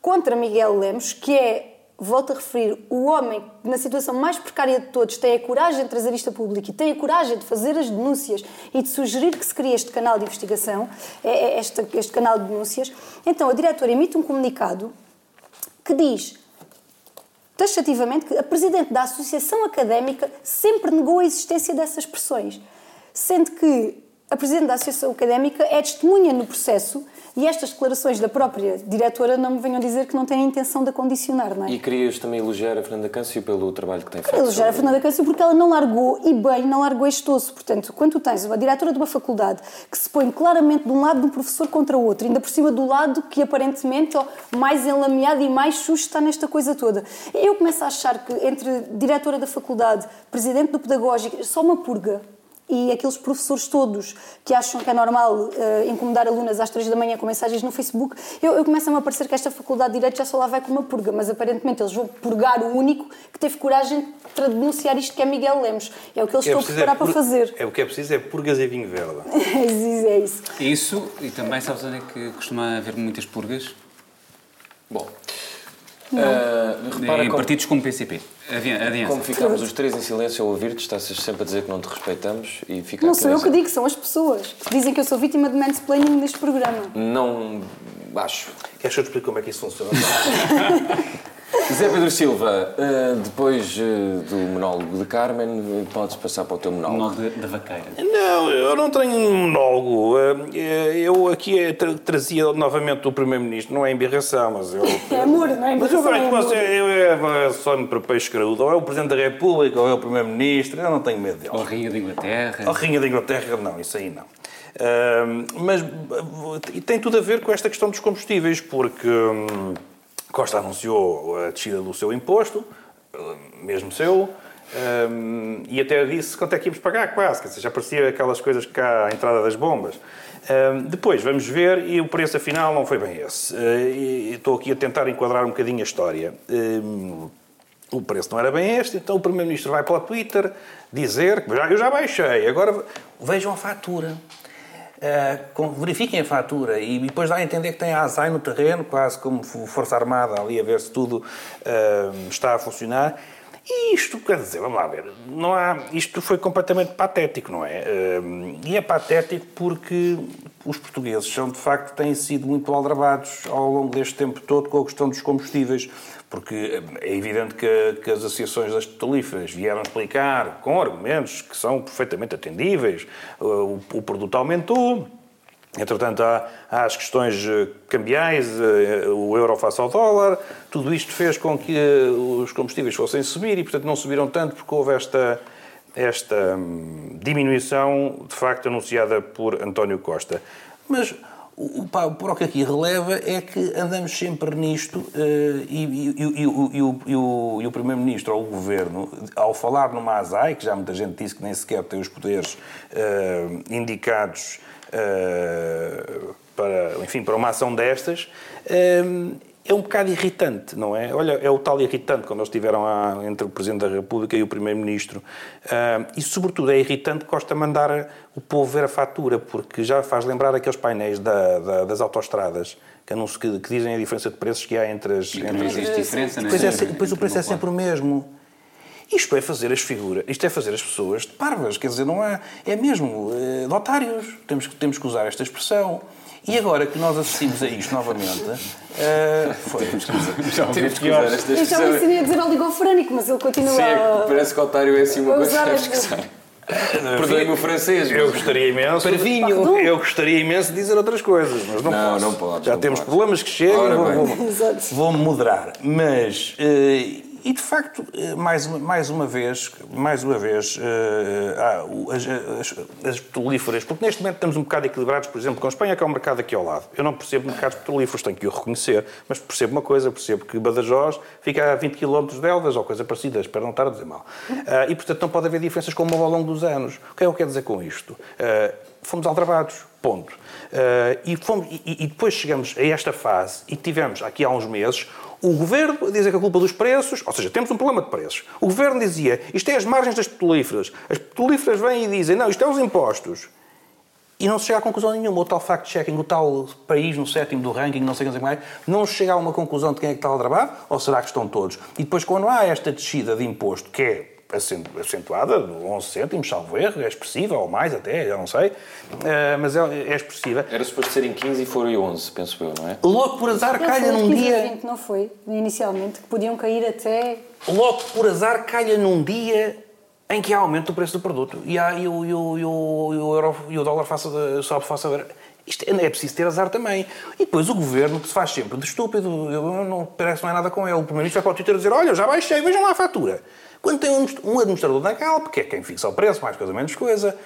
contra Miguel Lemos, que é volto a referir, o homem que na situação mais precária de todos tem a coragem de trazer isto a público e tem a coragem de fazer as denúncias e de sugerir que se crie este canal de investigação, é, é este, este canal de denúncias, então a diretora emite um comunicado que diz taxativamente que a Presidente da Associação Académica sempre negou a existência dessas pressões, sendo que a Presidente da Associação Académica é testemunha no processo e estas declarações da própria diretora não me venham dizer que não têm a intenção de a condicionar, não é? E querias também elogiar a Fernanda Câncio pelo trabalho que tem feito. Elogiar a Fernanda Câncio porque ela não largou, e bem, não largou este osso. Portanto, quando tu tens uma diretora de uma faculdade que se põe claramente de um lado de um professor contra o outro, ainda por cima do lado que aparentemente ó, mais enlameado e mais xuxo está nesta coisa toda, eu começo a achar que entre diretora da faculdade, presidente do pedagógico, só uma purga e aqueles professores todos que acham que é normal uh, incomodar alunas às três da manhã com mensagens no Facebook, eu, eu começo a me parecer que esta faculdade de Direito já só lá vai com uma purga, mas aparentemente eles vão purgar o único que teve coragem para denunciar isto que é Miguel Lemos. É o que eles é estão a preparar é para fazer. É o que é preciso é purgas e vinho verde. é isso. Isso, e também sabes onde é que costuma haver muitas purgas? Bom, uh, repara em como, partidos como o PCP. Adiante. como ficámos os três em silêncio a ouvir-te, estás sempre a dizer que não te respeitamos e fica Não sou eu que digo, são as pessoas que dizem que eu sou vítima de mansplaining neste programa. Não acho. Queres que eu te explique como é que isso funciona? Zé Pedro Silva, uh, depois uh, do monólogo de Carmen, podes passar para o teu monólogo. Monólogo da- vaqueira. Não, eu não tenho um monólogo. Eh, Eu aqui eh, tra- trazia novamente o Primeiro-Ministro, não é embirração, mas eu. É amor, não é? Mas eu Embirração é vejo que você eu, é só me para peixe graúdo. Ou é o Presidente da República, ou é o Primeiro-Ministro, eu não tenho medo dele. Ou Rainha da Inglaterra. A Rainha da Inglaterra, não, isso aí não. Mas e tem tudo a ver com esta questão dos combustíveis, porque hum, Costa anunciou a descida do seu imposto, mesmo seu, hum, e até disse quanto é que íamos pagar, quase, dizer, já parecia aquelas coisas cá à entrada das bombas. Hum, depois, vamos ver, e o preço afinal não foi bem esse. Uh, estou aqui a tentar enquadrar um bocadinho a história. Hum, o preço não era bem este, então o Primeiro-Ministro vai para o Twitter dizer que eu já baixei, agora vejam a fatura. Com- verifiquem a fatura e depois dá a entender que tem a ASAI no terreno, quase como fo- Força Armada ali a ver se tudo uh, está a funcionar. E isto, quer dizer, vamos lá ver, não há, isto foi completamente patético, não é? Uh, e é patético porque os portugueses são, de facto, têm sido muito aldrabados ao longo deste tempo todo com a questão dos combustíveis, porque é evidente que, que as associações das petrolíferas vieram explicar com argumentos que são perfeitamente atendíveis, o, o produto aumentou, Entretanto, há, há as questões eh, cambiais, eh, o euro face ao dólar, tudo isto fez com que eh, os combustíveis fossem subir e, portanto, não subiram tanto porque houve esta, esta hum, diminuição, de facto, anunciada por António Costa. Mas o, pá, o que aqui releva é que andamos sempre nisto e, o- Primeiro-Ministro ou o Governo, ao falar numa ASAI, que já muita gente disse que nem sequer tem os poderes eh, indicados eh, para, enfim, para uma ação destas, eh, é um bocado irritante, não é? Olha, é o tal irritante quando eles estiveram a- entre o Presidente da República e o Primeiro-Ministro. Ah, e, sobretudo, é irritante que Costa mandar o povo ver a fatura, porque já faz lembrar aqueles painéis da- da- das autoestradas que, anunciam- que, que dizem a diferença de preços que há entre as... E entre não as- existe diferença, não é? depois, é, se- depois o preço é sempre o mesmo. Isto é fazer as figuras, isto é fazer as pessoas de parvas, quer dizer, não há, é mesmo eh, de otários. Temos, que- temos que usar esta expressão. E agora que nós assistimos a isto novamente, eh, foi. Temos que usar esta Eu já me ensinei a dizer oligofrénico, mas ele continua Sim, é parece que otário é assim uma coisa que as- temos que usar. Perdoe-me o francês. Eu gostaria imenso. Pardon? Eu gostaria imenso de dizer outras coisas, mas não, Não, posso. não podes, Já não temos podes. problemas que chegam, Ora vou, vou, moderar. Mas eh, e de facto eh, mais uma, mais uma vez, mais uma vez, eh, o- as, as, as petrolíferas, porque neste momento estamos um bocado equilibrados, por exemplo, com a Espanha, que é um mercado aqui ao lado. Eu não percebo mercados petrolíferos, tenho que o reconhecer, mas percebo uma coisa, percebo que Badajoz fica a 20 km de Elvas ou coisa parecida, espero não estar a dizer mal. E portanto não pode haver diferenças como ao longo dos anos. O que é que eu quero dizer com isto? Fomos aldrabados, ponto. Ah, e, fomos- e- e depois chegamos a esta fase e tivemos aqui há uns meses o governo a dizer que a culpa dos preços, ou seja, temos um problema de preços. O governo dizia isto é as margens das petrolíferas. As petrolíferas vêm e dizem não, isto é os impostos. e não se chega a conclusão nenhuma. O tal fact-checking, o tal país no sétimo do ranking, não sei, não sei mais, não se chega a uma conclusão de quem é que está a trabalhar, ou será que estão todos? E depois, quando há esta descida de imposto, que é acentuada, 11 cêntimos, salvo erro, é expressiva, ou mais até, já não sei, eh, mas é, é expressiva. Era suposto serem 15 e foram 11, penso eu, não é? Logo por azar, Não calha foi num 15 dia... 20, não foi, inicialmente, que podiam cair até... logo por azar calha num dia em que há aumento do preço do produto e, há, e, o, e, o, e, o, e, o, euro, e o dólar faça sobe face a isto é, é preciso ter azar também. E depois o governo, que se faz sempre de estúpido, eu não, parece que não é nada com ele. O primeiro-ministro vai para o Twitter dizer: Olha, já baixei, vejam lá a fatura. Quando tem um, administrador da Galp, que é quem fixa o preço, mais coisa menos coisa,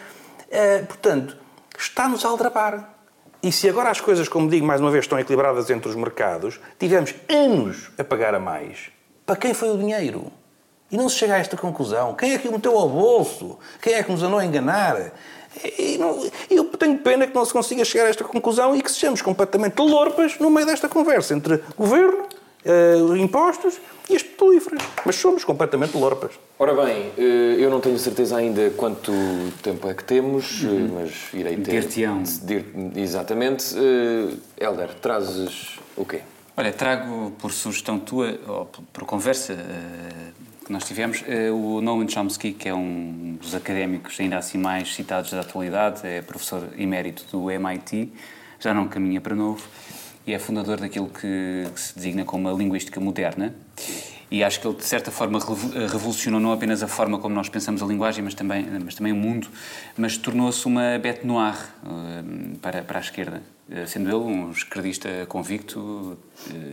uh, portanto, está-nos a aldrabar. E se agora as coisas, como digo, mais uma vez, estão equilibradas entre os mercados, tivemos anos a pagar a mais, para quem foi o dinheiro? E não se chega a esta conclusão. Quem é que o meteu ao bolso? Quem é que nos andou a enganar? E não, eu tenho pena que não se consiga chegar a esta conclusão e que sejamos completamente lorpas no meio desta conversa entre governo, uh, impostos e as petrolíferas. Mas somos completamente lorpas. Ora bem, eh, eu não tenho certeza ainda quanto tempo é que temos, eh, uhum. mas irei ter. Dir-te-ão. Exatamente. Helder, trazes o quê? Olha, trago por sugestão tua, ou por conversa que nós tivemos, o Noam Chomsky, que é um dos académicos ainda assim mais citados da atualidade, é professor emérito do MIT, já não caminha para novo, e é fundador daquilo que, que se designa como a linguística moderna. E acho que ele, de certa forma, revolucionou não apenas a forma como nós pensamos a linguagem, mas também, mas também o mundo, mas tornou-se uma bête noire uh, para, para a esquerda. Uh, sendo ele um esquerdista convicto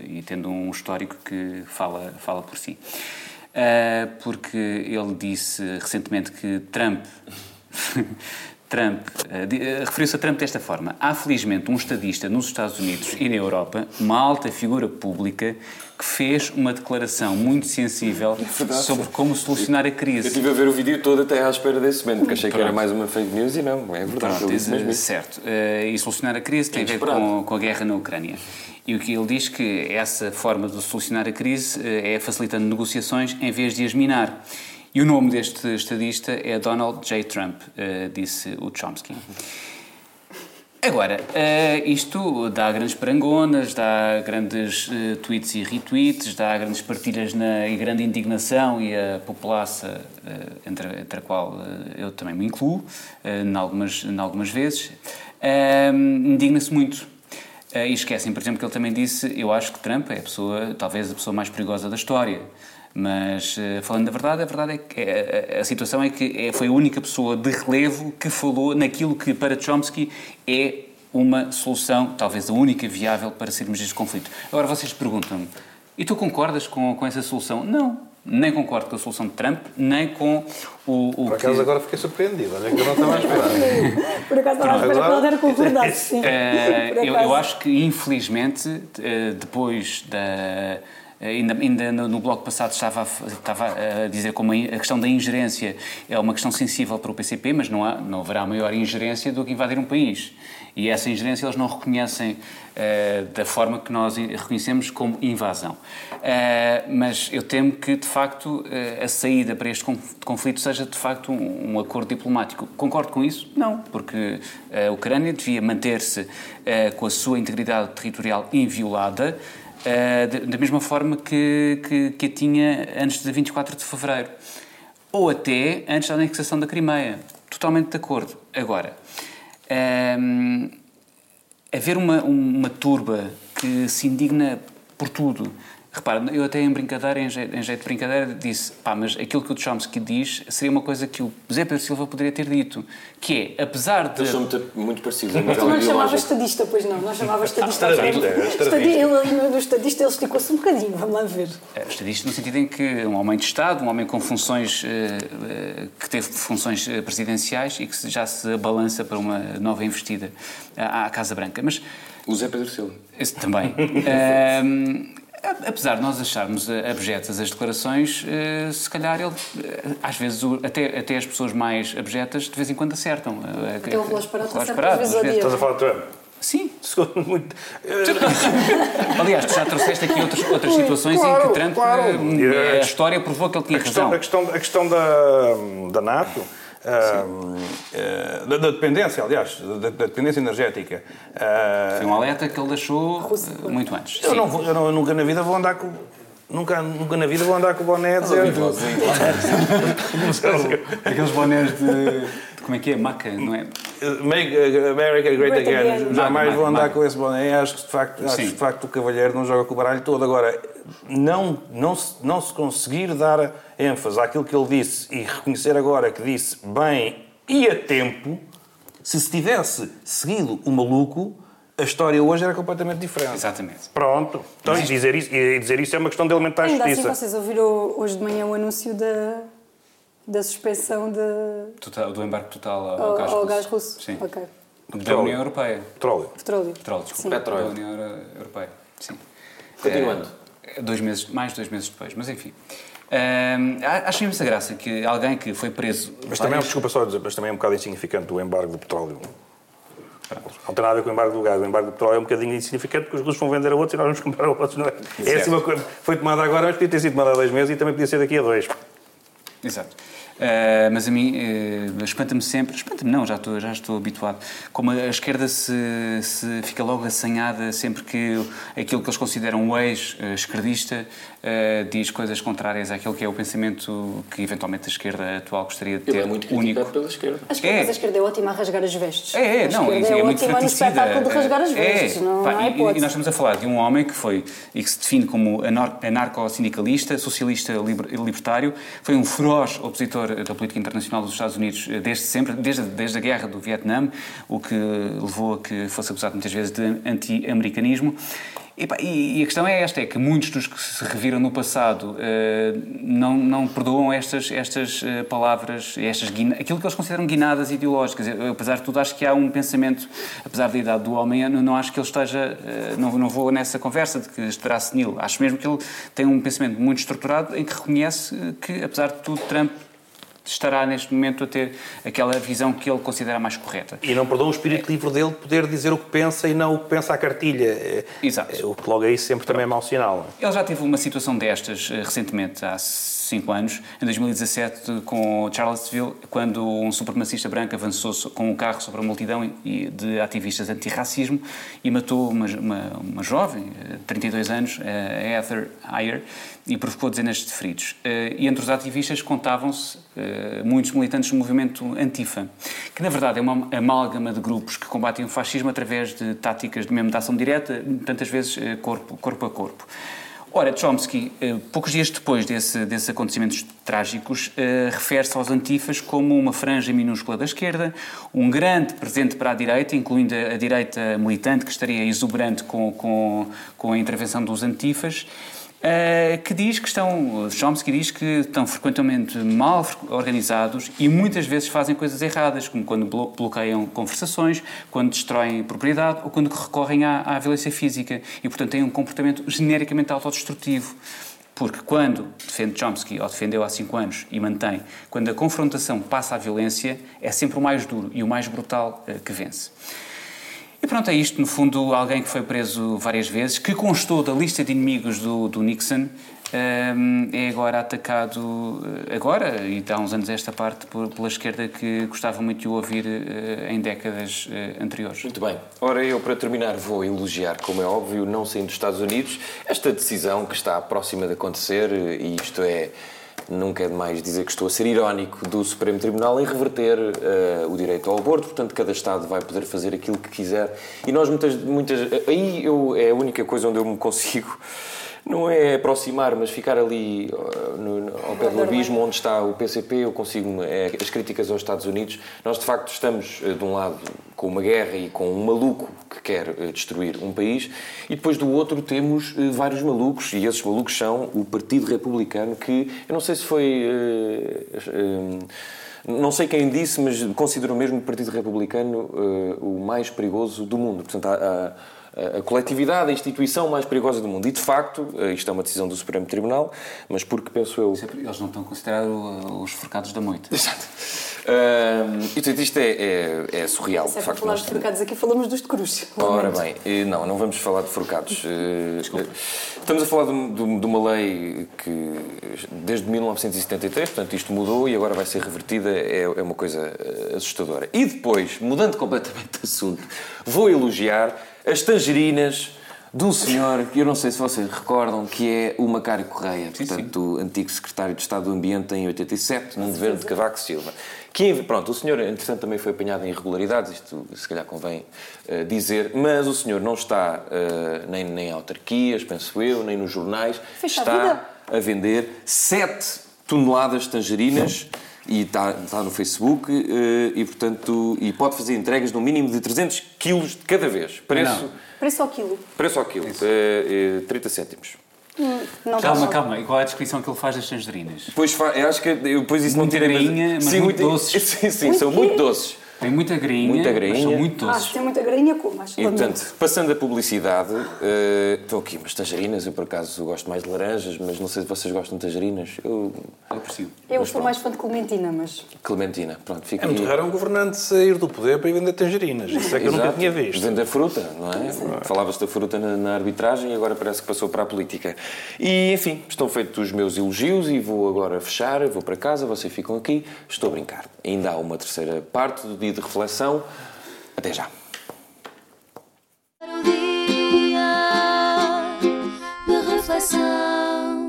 e tendo um histórico que fala, fala por si. Porque ele disse recentemente que Trump. Trump, uh, referiu-se a Trump desta forma: há felizmente um estadista nos Estados Unidos e na Europa, uma alta figura pública, que fez uma declaração muito sensível é sobre como solucionar a crise. Eu estive a ver o vídeo todo até à espera desse momento, porque achei Pronto. que era mais uma fake news e não, é verdade. Pronto, mesmo certo. Uh, e solucionar a crise tem a ver com, com a guerra na Ucrânia. E o que ele diz que essa forma de solucionar a crise eh, é facilitando negociações em vez de as minar. E o nome deste estadista é Donald J. Trump, eh, disse o Chomsky. Agora, eh, isto dá grandes parangonas, dá grandes tweets e retweets, dá grandes partilhas na, e grande indignação e a população, entre, entre a qual eu também me incluo, em algumas, algumas vezes, indigna-se muito Uh, e esquecem, por exemplo, que ele também disse: Eu acho que Trump é a pessoa, talvez a pessoa mais perigosa da história. Mas, uh, falando da verdade, a verdade é que a, a, a situação é que é, foi a única pessoa de relevo que falou naquilo que, para Chomsky, é uma solução, talvez a única viável para sairmos deste conflito. Agora vocês perguntam-me: e tu concordas com, com essa solução? Não nem concordo com a solução de Trump, nem com o, o Por acaso que... agora fiquei surpreendido, olha que eu não estava a esperar. Por acaso estava a esperar que ela era concordado, sim. Uh, eu, eu, acho que, infelizmente, uh, depois da... Ainda, ainda no, bloco passado estava estava a dizer como a questão da ingerência é uma questão sensível para o PCP, mas não, há, não haverá maior ingerência do que invadir um país. E essa ingerência eles não reconhecem uh, da forma que nós reconhecemos como invasão. Uh, mas eu temo que, de facto, uh, a saída para este conflito seja, de facto, um, um, acordo diplomático. Concordo com isso? Não, porque a Ucrânia devia manter-se com a sua integridade territorial inviolada, da mesma forma que, que, que a tinha antes de 24 de fevereiro. Ou até antes da anexação da Crimeia. Totalmente de acordo. Agora, um, haver uma, uma turba que se indigna por tudo Repara, eu até em brincadeira, em jeito, em jeito de brincadeira, disse, pá, mas aquilo que o Chomsky diz seria uma coisa que o Zé Pedro Silva poderia ter dito, que é, apesar de... Eles são muito, muito parecidos. Mas tu não chamavas estadista, pois não? Não chamavas estadista. Ah, estadista, estadista. Ele ali no, estadista, ele esticou-se um bocadinho, vamos lá ver. É, estadista no sentido em que um homem de Estado, um homem com funções, uh, uh, que teve funções eh, presidenciais e que já se balança para uma nova investida à, Casa Branca. Mas... O Zé Pedro Silva. Esse também. Apesar de nós acharmos abjetas as declarações, eh, se calhar ele, eh, às vezes, até, até as pessoas mais abjetas de vez em quando acertam. Até o relógio parado acerta Estás a falar de Trump? Sim. Muito... Aliás, tu já trouxeste aqui outras, outras situações claro, em que Trump, claro. a história provou que ele tinha a questão, razão. A questão, a questão da, da NATO ah, da, da dependência, aliás, da, da dependência energética. Ah, Foi um alerta que ele deixou muito antes. eu, não vou- eu não- nunca na vida vou andar com. Nunca, nunca na vida vou andar com o boné a dizer. Aqueles bonés de, de- Como é que é? Maca, não é? Make America Great, Great Again. again. Jamais vou andar com esse boné. Acho que de facto, acho que, de facto o cavalheiro não joga com o baralho todo. Agora, não, não, se, não se conseguir dar ênfase àquilo que ele disse e reconhecer agora que disse bem e a tempo, se se tivesse seguido o maluco, a história hoje era completamente diferente. Exatamente. Pronto. Então, e dizer, isso, e dizer isso é uma questão de elementar Ainda assim, justiça. vocês ouviram hoje de manhã o anúncio da, da suspensão de, Total- do embarque total ao, ao, gás ao russo. gás russo. Sim. Ok. Da União Europeia. Petróleo. Petróleo. Petróleo, desculpa. Petróleo. Da União Euro- Europeia. Sim. Continuando. É, dois meses, mais dois meses depois, mas enfim. Ahm, acho imensa graça que alguém que foi preso. Mas também, várias- desculpa só dizer, mas também é um bocado insignificante o embargo do petróleo. Não tem nada a ver com o embargo do gás. O embargo do petróleo é um bocadinho insignificante porque os russos vão vender a outros e nós vamos comprar a outros, não é? É assim uma coisa. Foi tomada agora, mas podia ter sido tomada há dois meses e também podia ser daqui a dois. Exato. Ah, mas a mim ah, espanta-me sempre, espanta-me não, já estou, já estou habituado, como a esquerda se, se fica logo assanhada sempre que aquilo que eles consideram um ex-esquerdista ah, diz coisas contrárias àquilo que é o pensamento que eventualmente a esquerda atual gostaria de ter Ele é muito único. criticado pela esquerda. A esquerda, É. mas a esquerda é ótima a rasgar as vestes. É, é, a não, esquerda isso é, é muito ótima no espetáculo de rasgar as É, vestes. Não, pá, não há e- e, nós estamos a falar de um homem que foi e que se define como anar- anarco-sindicalista, socialista liber- libertário, foi um feroz opositor da política internacional dos Estados Unidos eh, desde sempre, desde, desde a guerra do Vietnã, o que levou a que fosse acusado muitas vezes de anti-americanismo. E, e- a questão é esta, é que muitos dos que se reviram no passado eh, não, não perdoam estas, estas eh, palavras, estas aquilo que eles consideram guinadas ideológicas. Eu, apesar de tudo, acho que há um pensamento, apesar da idade do homem, não, não acho que ele esteja, eh, não, não vou nessa conversa de que estará senil. Acho mesmo que ele tem um pensamento muito estruturado em que reconhece que, apesar de tudo, Trump estará neste momento a ter aquela visão que ele considera mais correta. E não perdoa o espírito livre dele poder dizer o que pensa e não o que pensa à cartilha. É- Exato. é- O que logo aí sempre também é mau sinal. é? Ele já teve uma situação destas eh, recentemente, há cinco anos, em 2017, com Charlottesville, quando um supremacista branco avançou com um carro sobre a multidão de ativistas antirracismo e matou uma, uma, uma jovem, eh, de 32 anos, eh, Heather Heyer, e provocou dezenas de feridos. Eh, E entre os ativistas contavam-se eh, muitos militantes do movimento Antifa, que na verdade é uma amálgama de grupos que combatem o fascismo através de táticas de mesmo de ação direta, tantas vezes eh, corpo, corpo a corpo. Ora, Chomsky, eh, poucos dias depois desse, desses acontecimentos trágicos, eh, refere-se aos antifas como uma franja minúscula da esquerda, um grande presente para a direita, incluindo a, direita militante, que estaria exuberante com, com, com a intervenção dos antifas, eh, que diz que estão, Chomsky diz que estão frequentemente mal organizados e muitas vezes fazem coisas erradas, como quando blo- bloqueiam conversações, quando destroem propriedade ou quando recorrem à, à violência física e, portanto, têm um comportamento genericamente autodestrutivo. Porque quando defende Chomsky, ou defendeu há cinco anos e mantém, quando a confrontação passa à violência, é sempre o mais duro e o mais brutal eh, que vence. E pronto, é isto. No fundo, alguém que foi preso várias vezes, que constou da lista de inimigos do, do Nixon, hum, é agora atacado, eh, agora, e há uns anos esta parte, pela esquerda que gostava muito de ouvir eh, em décadas eh, anteriores. Muito bem. Ora, eu para terminar vou elogiar, como é óbvio, não saindo dos Estados Unidos, esta decisão que está próxima de acontecer, e isto é, nunca é demais dizer que estou a ser irónico, do Supremo Tribunal em reverter eh, o direito ao aborto, portanto cada Estado vai poder fazer aquilo que quiser. E nós muitas... muitas aí eu, é a única coisa onde eu me consigo... Não é aproximar, mas ficar ali uh, no- no- ao pé do abismo onde está o PCP, eu consigo. É, as críticas aos Estados Unidos. Nós, de facto, estamos, uh, de um lado, com uma guerra e com um maluco que quer uh, destruir um país, e depois do outro temos uh, vários malucos, e esses malucos são o Partido Republicano, que eu não sei se foi. um, não sei quem disse, mas considero mesmo o Partido Republicano o mais perigoso do mundo. Portanto, há- a coletividade, a instituição mais perigosa do mundo. E, de facto, eh, isto é uma decisão do Supremo Tribunal, mas porque penso eu... Eles não estão considerados os forcados da moita. Exato. Uh, e, portanto, isto é, é, é surreal. Se é de para facto, falar de forcados aqui, falamos dos de cruz. Ora bem, eh, não, não vamos falar de forcados. Eh, Estamos a falar de, de- de uma lei que desde 1973, portanto isto mudou e agora vai ser revertida, é, é uma coisa assustadora. E depois, mudando completamente de assunto, vou elogiar as tangerinas de um senhor que eu não sei se vocês recordam, que é o Macário Correia, portanto, o antigo secretário de Estado do Ambiente em 87, num governo de Cavaco Silva. Que, pronto, o senhor, entretanto, também foi apanhado em irregularidades, isto se calhar convém eh, dizer, mas o senhor não está eh, nem, nem em autarquias, penso eu, nem nos jornais, Fecha a está vida. a vender 7 toneladas de tangerinas e está, está no Facebook eh, e, portanto, e pode fazer entregas no mínimo de 300 quilos de cada vez. Preço, Não. Preço ao quilo. preço ao quilo, eh, eh, 30 cêntimos. Não Calma, calma. E qual é a descrição que ele faz das tangerinas? Depois, fa- eu acho que depois isso Muita não tira grainha, mas muito doces. Sim, sim, Muito são quê? muito doces. Tem muita grainha, Muita mas grainha. são muito Ah, doces. se tem muita grainha, como? Acho E, portanto, passando a publicidade, eh, estou aqui umas tangerinas. Eu, por acaso, gosto mais de laranjas, mas não sei se vocês gostam de tangerinas. Eu, Eu aprecio. Eu sou mais fã de Clementina, mas. Clementina, pronto, fica É muito raro um governante sair do poder para ir vender tangerinas. Isso é que eu nunca tinha visto. Vender fruta, não é? Falava-se da fruta na, na arbitragem e agora parece que passou para a política. E, enfim, estão feitos os meus elogios e vou agora fechar, vou para casa, vocês ficam aqui. Estou a brincar. Ainda há uma terceira parte do dia de reflexão. Até já. Para o dia de reflexão.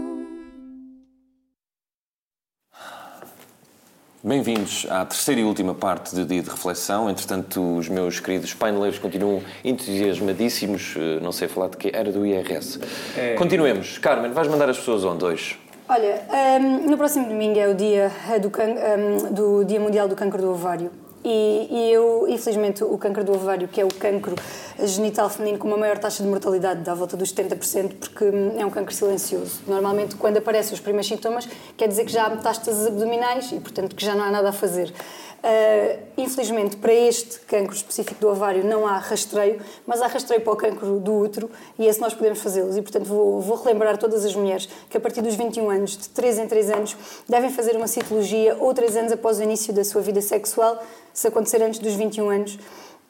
Bem-vindos à terceira e última parte do dia de reflexão. Entretanto, os meus queridos paineleiros continuam entusiasmadíssimos. Eh, Não sei falar de que era do IRS. Continuemos. Carmen, vais mandar as pessoas onde hoje? Olha, hum, no próximo domingo é o dia eh, do, can- hum, do Dia Mundial do Câncer do Ovário. E, e eu, infelizmente, o câncer do ovário, que é o cancro genital feminino com uma maior taxa de mortalidade, dá volta dos 70%, porque hum, é um câncer silencioso. Normalmente, quando aparecem os primeiros sintomas, quer dizer que já há metástases abdominais e, portanto, que já não há nada a fazer. Uh, infelizmente, para este cancro específico do ovário não há rastreio, mas há rastreio para o cancro do útero e esse nós podemos fazê-los. E, portanto, vou, vou relembrar todas as mulheres que a partir dos 21 anos, de 3 em 3 anos, devem fazer uma citologia ou 3 anos após o início da sua vida sexual, se acontecer antes dos 21 anos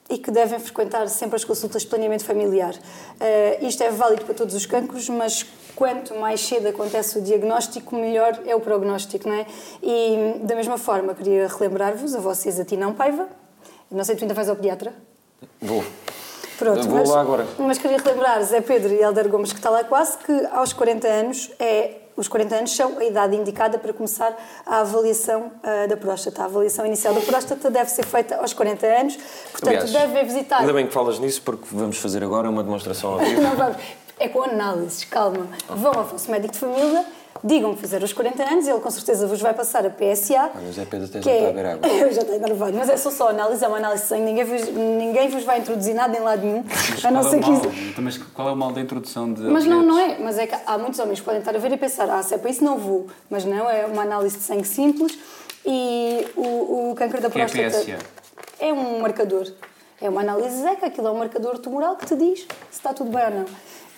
e que devem frequentar sempre as consultas de planeamento familiar. Uh, isto é válido para todos os cancros, mas quanto mais cedo acontece o diagnóstico, melhor é o prognóstico, não é? E da mesma forma, queria relembrar-vos, a vocês, a ti não, Paiva, não sei, tu ainda vais ao pediatra? Vou. Pronto, Vou mas, lá agora. Mas queria relembrar Zé Pedro e Helder Gomes, que está lá quase, que aos 40 anos é os 40 anos são a idade indicada para começar a avaliação ah, da próstata. A avaliação inicial da próstata deve ser feita aos 40 anos, portanto, Aliás, devem visitar. Ainda bem que falas nisso, porque vamos fazer agora uma demonstração ao vivo. Não vamos. É com análises, calma. Vão ao vosso médico de família, digam que fizeram os 40 anos, ele com certeza vos vai passar a PSA. Olha, o Zé Pedro até que já é- beber água. Eu já estou enervado, mas é só só análise, é uma análise sem ninguém vos, ninguém vos vai introduzir nada em lado nenhum, a não é ser o que isso. Então, mas qual é o mal da introdução de Mas não, não objetos? é. Mas é que há muitos homens que podem estar a ver e pensar, ah, se é para isso não vou. Mas não, é uma análise de sangue simples e o, o câncer da Que é próstata PSA? é um marcador. É uma análise zeca, aquilo é um marcador tumoral que te diz se está tudo bem ou não.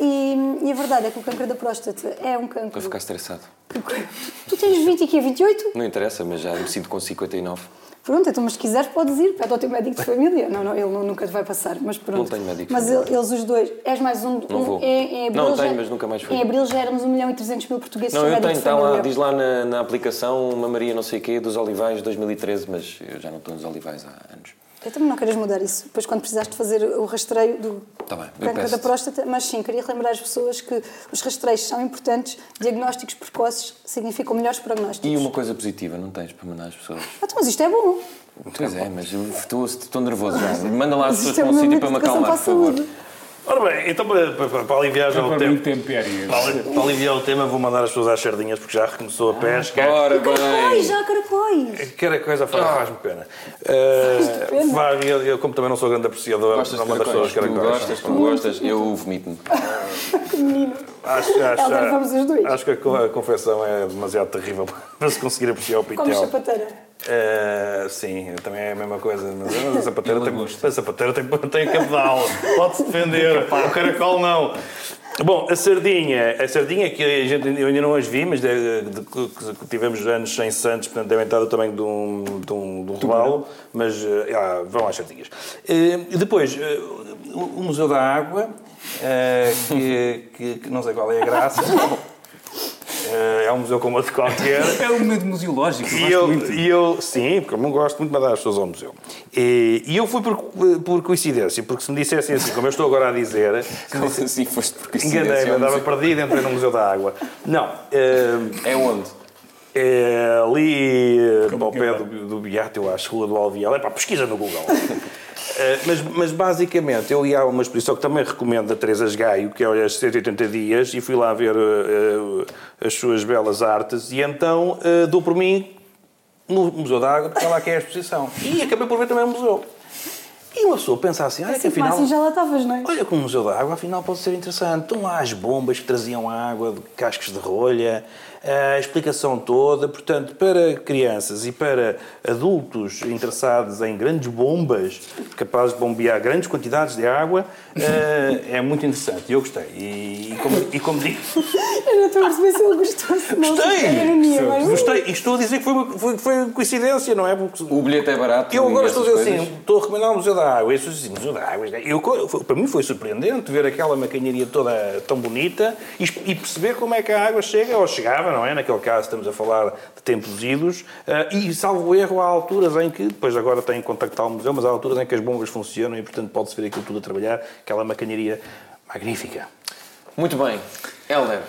E, e a verdade é que o câncer da próstata é um Para câncer. ficar estressado. Tu tens 20 e quê? 28? Não interessa, mas já me sinto com 59. Pronto, então, mas se quiseres podes ir, pede ao teu médico de família. Não, não, ele nunca te vai passar, mas pronto. Não tenho médico Mas ele- eles os dois, és mais um... Não um- vou. Em, em abril Não já- tenho, mas nunca mais fui. Em abril já éramos 1 milhão e 300 mil portugueses Não, eu tenho, está lá, diz lá na, na aplicação uma Maria não sei quê dos Olivais 2013, mas eu já não estou nos Olivais há anos. Eu também não queres mudar isso. Depois, quando precisares de fazer o rastreio do Tá câncer da próstata, mas sim, queria lembrar as pessoas que os rastreios são importantes, diagnósticos precoces significam melhores prognósticos. E uma coisa positiva, não tens para mandar às pessoas? Ah, então, mas isto é bom. Pois é, mas eu estou, estou nervoso já. Manda lá as pessoas isto é para um sítio para me acalmar, por para favor. Ora bem, então para, para, para aliviar já o Para tempo. tempério. Para, para aliviar o tema, vou mandar as pessoas às sardinhas porque já recomeçou a pesca. Ora Caracóis, bem! já caracóis. Quer a coisa faz- faz-me pena. Uh, pena. vai, eu, eu, como também não sou grande apreciador, Gostas não mando as caracóis? pessoas Tu caracóis. gostas, tu gostas, eu vomito-me. Que menino. Acho, acho, dois. acho que a a confecção é demasiado terrível para se conseguir apreciar o Como pitel. chapateira. Eh, sim, também é a mesma coisa. Mas a sapateira tem, a sapateira tem, tem cabedal. Pode-se defender. o caracol não. Bom, a sardinha, a sardinha que a gente, eu ainda não as vi, mas de, de- que tivemos anos sem Santos, portanto devem estar do tamanho de um, de um, de um robalo, mas eh, ah, vão às sardinhas. E depois, eh, o Museu da Água, que, que- que não sei qual é a graça. Eh, é um museu como outro qualquer. É um momento museológico. eu E eu, muito. e eu, sim, porque eu não gosto muito de mandar as pessoas ao museu. E, e eu fui por, por coincidência, porque se me dissessem assim, como eu estou agora a dizer, Como assim foste por coincidência? enganei-me, andava museu- perdido, entrei no Museu da Água. Não, eh, É onde? é ali eh, ao pé do, do Beato, eu acho, Rua do Alvial. É pá, pesquisa no Google. Eh, mas, mas basicamente eu ia a uma exposição que também recomendo a Teresa Gaio, que é os 180 dias, e fui lá ver eh, as suas belas artes, e então eh, dou por mim no Museu da Água, porque é lá que é a exposição. E acabei por ver também o museu. E uma pessoa pensa assim, olha que Assim, afinal... assim já lá estavas, não é? Olha como o Museu da Água, afinal, pode ser interessante. Estão lá as bombas que traziam água de cascos de rolha, a explicação toda. Portanto, para crianças e para adultos interessados em grandes bombas, capazes de bombear grandes quantidades de água, eh, é muito interessante. E eu gostei. E, e como, e como digo, Eu não estou a perceber se ele gostou, se não. gostei. Ironia, mas... Gostei. E estou a dizer que foi, uma- foi, foi coincidência, não é? Porque O bilhete é barato. eu agora estou a dizer assim, estou a recomendar o Museu da Água. E as pessoas dizem, Museu da Água. Eu, para mim foi surpreendente ver aquela maquinaria toda tão bonita e, e perceber como é que a água chega, ou chegava, não é? Naquele caso estamos a falar de tempos idos. eh, e, salvo erro, há alturas em que, depois agora tenho que contactar o museu, mas há alturas em que as bombas funcionam e, portanto, pode-se ver aquilo tudo a trabalhar. Aquela maquinaria magnífica. Muito bem. Helder,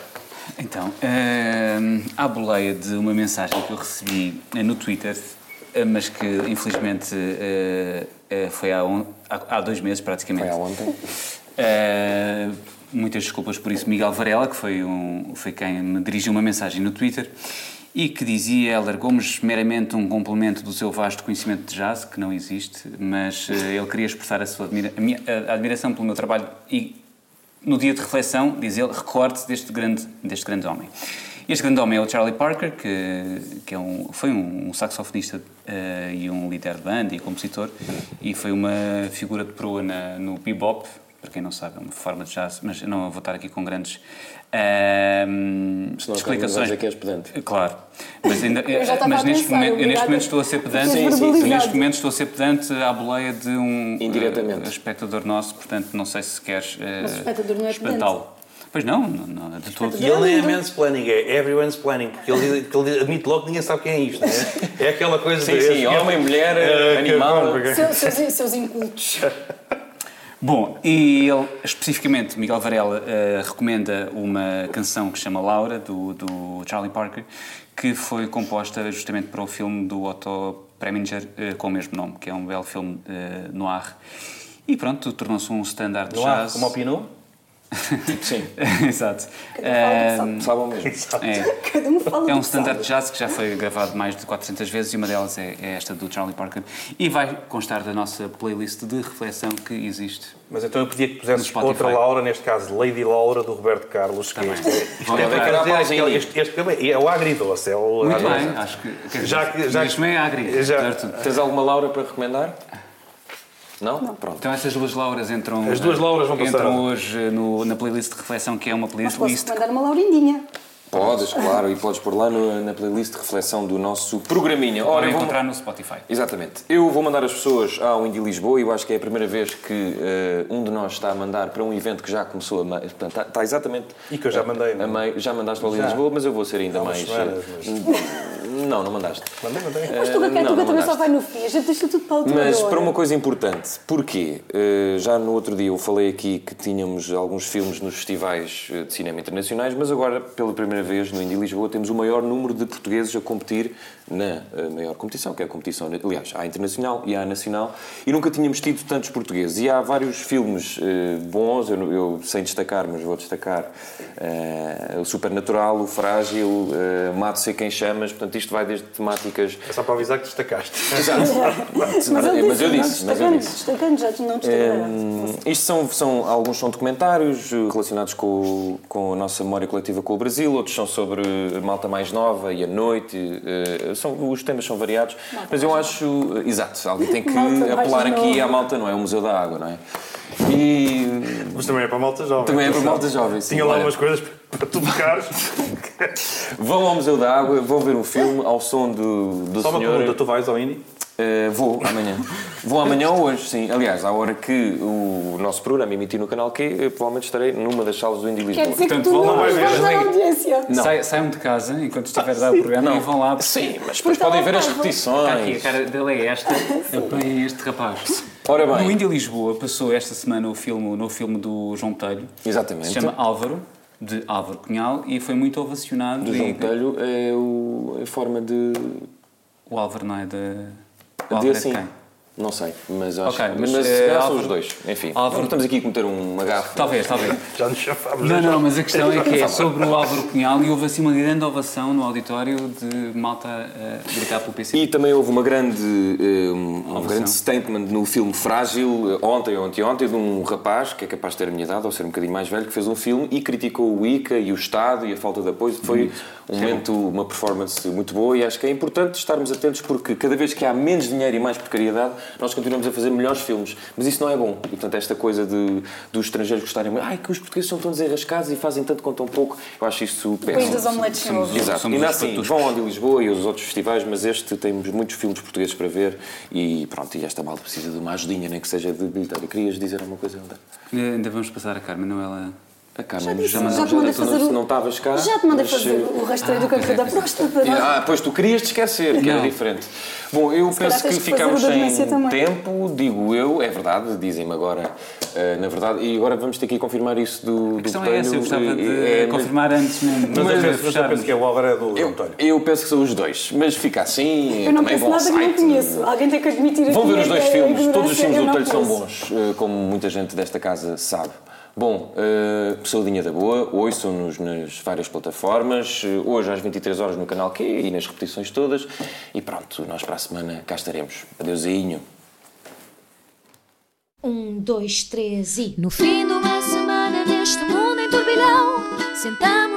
Então, hum, à boleia de uma mensagem que eu recebi eh, no Twitter, eh, mas que infelizmente eh, foi há, um- há- há dois meses praticamente. foi há ontem. Eh, muitas desculpas por isso, Miguel Varela, que foi, um, foi quem me dirigiu uma mensagem no Twitter e que dizia Helder Gomes meramente um complemento do seu vasto conhecimento de jazz, que não existe, mas eh, ele queria expressar a sua admira- a minha- a admiração pelo meu trabalho e no dia de reflexão, diz ele, recorde-se deste grande, deste grande homem. Este grande homem é o Charlie Parker, que, que é um, foi um, saxofonista eh, e um líder de banda e compositor, e foi uma figura de proa na, no bebop, para quem não sabe, é uma forma de jazz, mas não vou estar aqui com grandes ehm, Senão explicações. que és pedante. Claro, mas, ainda, Eu já estava mas a neste, pensar, momento, eu neste momento estou a ser pedante, Sim, sim, sim. neste momento estou a ser pedante à boleia de um Indiretamente. eh, espectador nosso, portanto não sei se queres Mas o espectador não é pedante. espantá-lo. Pois não, não, não de todo. E ele nem é mansplaining, é everyone's planning, porque ele, ele admite logo que ninguém sabe quem é isto, não é? É aquela coisa Sim, de- sim, homem, mulher, Eh, que- animal. Seus, seus, seus incultos. Bom, e ele, especificamente, Miguel Varela, eh, recomenda uma canção que se chama Laura, do, do Charlie Parker, que foi composta justamente para o filme do Otto Preminger eh, com o mesmo nome, que é um belo filme eh, noir. E pronto, tornou-se um standard há, jazz. como opinou? Sim, Exato. Cada um fala o que sabe o mesmo. é. Cada um fala É um standard sabe. de jazz que já foi gravado mais de 400 vezes e uma delas é, é esta do Charlie Parker. E vai constar da nossa playlist de reflexão que existe. Mas então eu pedia que pusesses outra Laura, neste caso Lady Laura, do Roberto Carlos, que este, isto é, este, este, este também é o agridoce. É o Muito agridoce. bem, acho que. quer dizer, Já que- já que- é agri, já-? Tens alguma Laura para recomendar? Não? Pronto. Então essas duas Lauras entram. As duas Lauras vão passar. Entram hoje no- na playlist de reflexão, que é uma Mas playlist. posso mandar uma laurindinha. Podes, claro, e podes pôr lá no- na playlist de reflexão do nosso programinha. Ora, vou- encontrar no Spotify. Exatamente. Eu vou mandar as pessoas ao Indie Lisboa e eu acho que é a primeira vez que eh, um de nós está a mandar para um evento que já começou a. Portanto, está, está exatamente. E que eu já mandei, não A é? meio, já mandaste para o Indie. Lisboa, mas eu vou ser ainda Há mais. semanas, eh, Não, não mandaste. Mandei, mandei. Mas tu, Eh, Raquel, não, tu não também só vai no fim. A gente deixa tudo para a última Mas hora. para uma coisa importante, porquê? Eh, já no outro dia eu falei aqui que tínhamos alguns filmes nos festivais eh, de cinema internacionais, mas agora, pela primeira vez no Indie Lisboa, temos o maior número de portugueses a competir na eh, maior competição, que é a competição, aliás, há a internacional e há a nacional, e nunca tínhamos tido tantos portugueses. E há vários filmes eh, bons, eu, eu sem destacar, mas vou destacar eh, o Supernatural, o Frágil, eh, Mato Sei Quem Chamas, portanto, isto vai desde temáticas. É só para avisar que destacaste. Exato. Mas, mas, eu disse, mas eu disse. Destacando, já não destacando. isto são, são, alguns são documentários eh, relacionados com, com a nossa memória coletiva com o Brasil, outros são sobre a malta mais nova e a noite. São, os temas são variados, mas eu acho. eh, Exato, alguém tem que Malta apelar aqui à malta, não é? O Museu da Água, não é? E Mas também é para a malta jovem. também é para malta jovem. sim. Tinha lá Olha, umas coisas para tu tocares. Vão ao Museu da Água, vão ver um filme ao som do, do Só uma senhor. pergunta, tu vais ao Indy? Eh, vou amanhã. Vou amanhã ou hoje, sim. Aliás, à hora que o nosso programa emitir no canal Q, eu provavelmente estarei numa das salas do Indy Lisboa. Quer dizer que Portanto, tu vão não lá vais ver, dar audiência. Não. Sai- Saiam de casa enquanto estiver a dar o programa e vão lá. Sim, mas depois Porque podem ver as repetições. Está aqui, a cara dele é esta. Apanhem este rapaz. Ora bem. No Índia Lisboa passou esta semana o filme, o novo filme do João Telho. Exatamente. Se chama Álvaro, de Álvaro Cunhal, e foi muito ovacionado. Do e- João Telho é o, a forma de. O Álvaro não é de. O de Álvaro é assim. de quem? Não sei, mas acho Ok, mas, mas, eh, são Álvaro- os dois. Enfim, Álvaro- não estamos aqui a cometer uma gafa. Talvez, talvez. Já nos chafámos. Não, não, mas a questão é que é sobre o Álvaro Cunhal e houve assim uma grande ovação no auditório de malta a gritar pelo PC. E também houve uma grande, eh, um, um grande statement no filme Frágil, eh, ontem ou anteontem, de um rapaz que é capaz de ter a minha idade ou ser um bocadinho mais velho, que fez um filme e criticou o ICA e o Estado e a falta de apoio. Foi um momento, uma performance muito boa e acho que é importante estarmos atentos porque cada vez que há menos dinheiro e mais precariedade, nós continuamos a fazer melhores filmes. Mas isso não é bom. E, portanto, esta coisa de, dos estrangeiros gostarem muito, ai, que os portugueses são tão desenrascados e fazem tanto com tão pouco, eu acho isso péssimo. das omeletes sem ovo. Exato. Somos Ainda os assim, patuscos. vão ao de Lisboa e aos outros festivais, mas este temos muitos filmes portugueses para ver e pronto, e esta malta precisa de uma ajudinha, nem que seja de bilheteira. Querias dizer alguma coisa, André? Ainda vamos passar a Carmen, não ela. A Carmen, disse, já, já te mandei fazer não, o- não estavas cá. Já te mandei mas, fazer eh, o rastreio do cancro da próstata. e- Ah, pois tu querias te esquecer, que era diferente. Bom, eu calhar penso que da sem também. tempo, digo eu, é verdade, dizem-me agora, eh, na verdade, e agora vamos ter que ir confirmar isso do, A do questão é essa, eu gostava de eh, eh, confirmar antes mesmo. Mas, eu de penso, mas eu fecharmos. penso que é o Álvaro é do Eu, Telho. eu penso que são os dois, mas fica assim. Eu não também penso nada que não site. conheço. Alguém tem que admitir Vão aqui ver os dois filmes, todos os filmes eu do Telho são bons, eh, como muita gente desta casa sabe. Bom, uh, Saudinha da Boa, ouçam-nos nas várias plataformas, eh, hoje às 23 horas no canal Q e nas repetições todas. E pronto, nós para a semana cá estaremos. Adeusinho. Um, dois, três e. No fim de uma semana neste mundo em turbilhão, para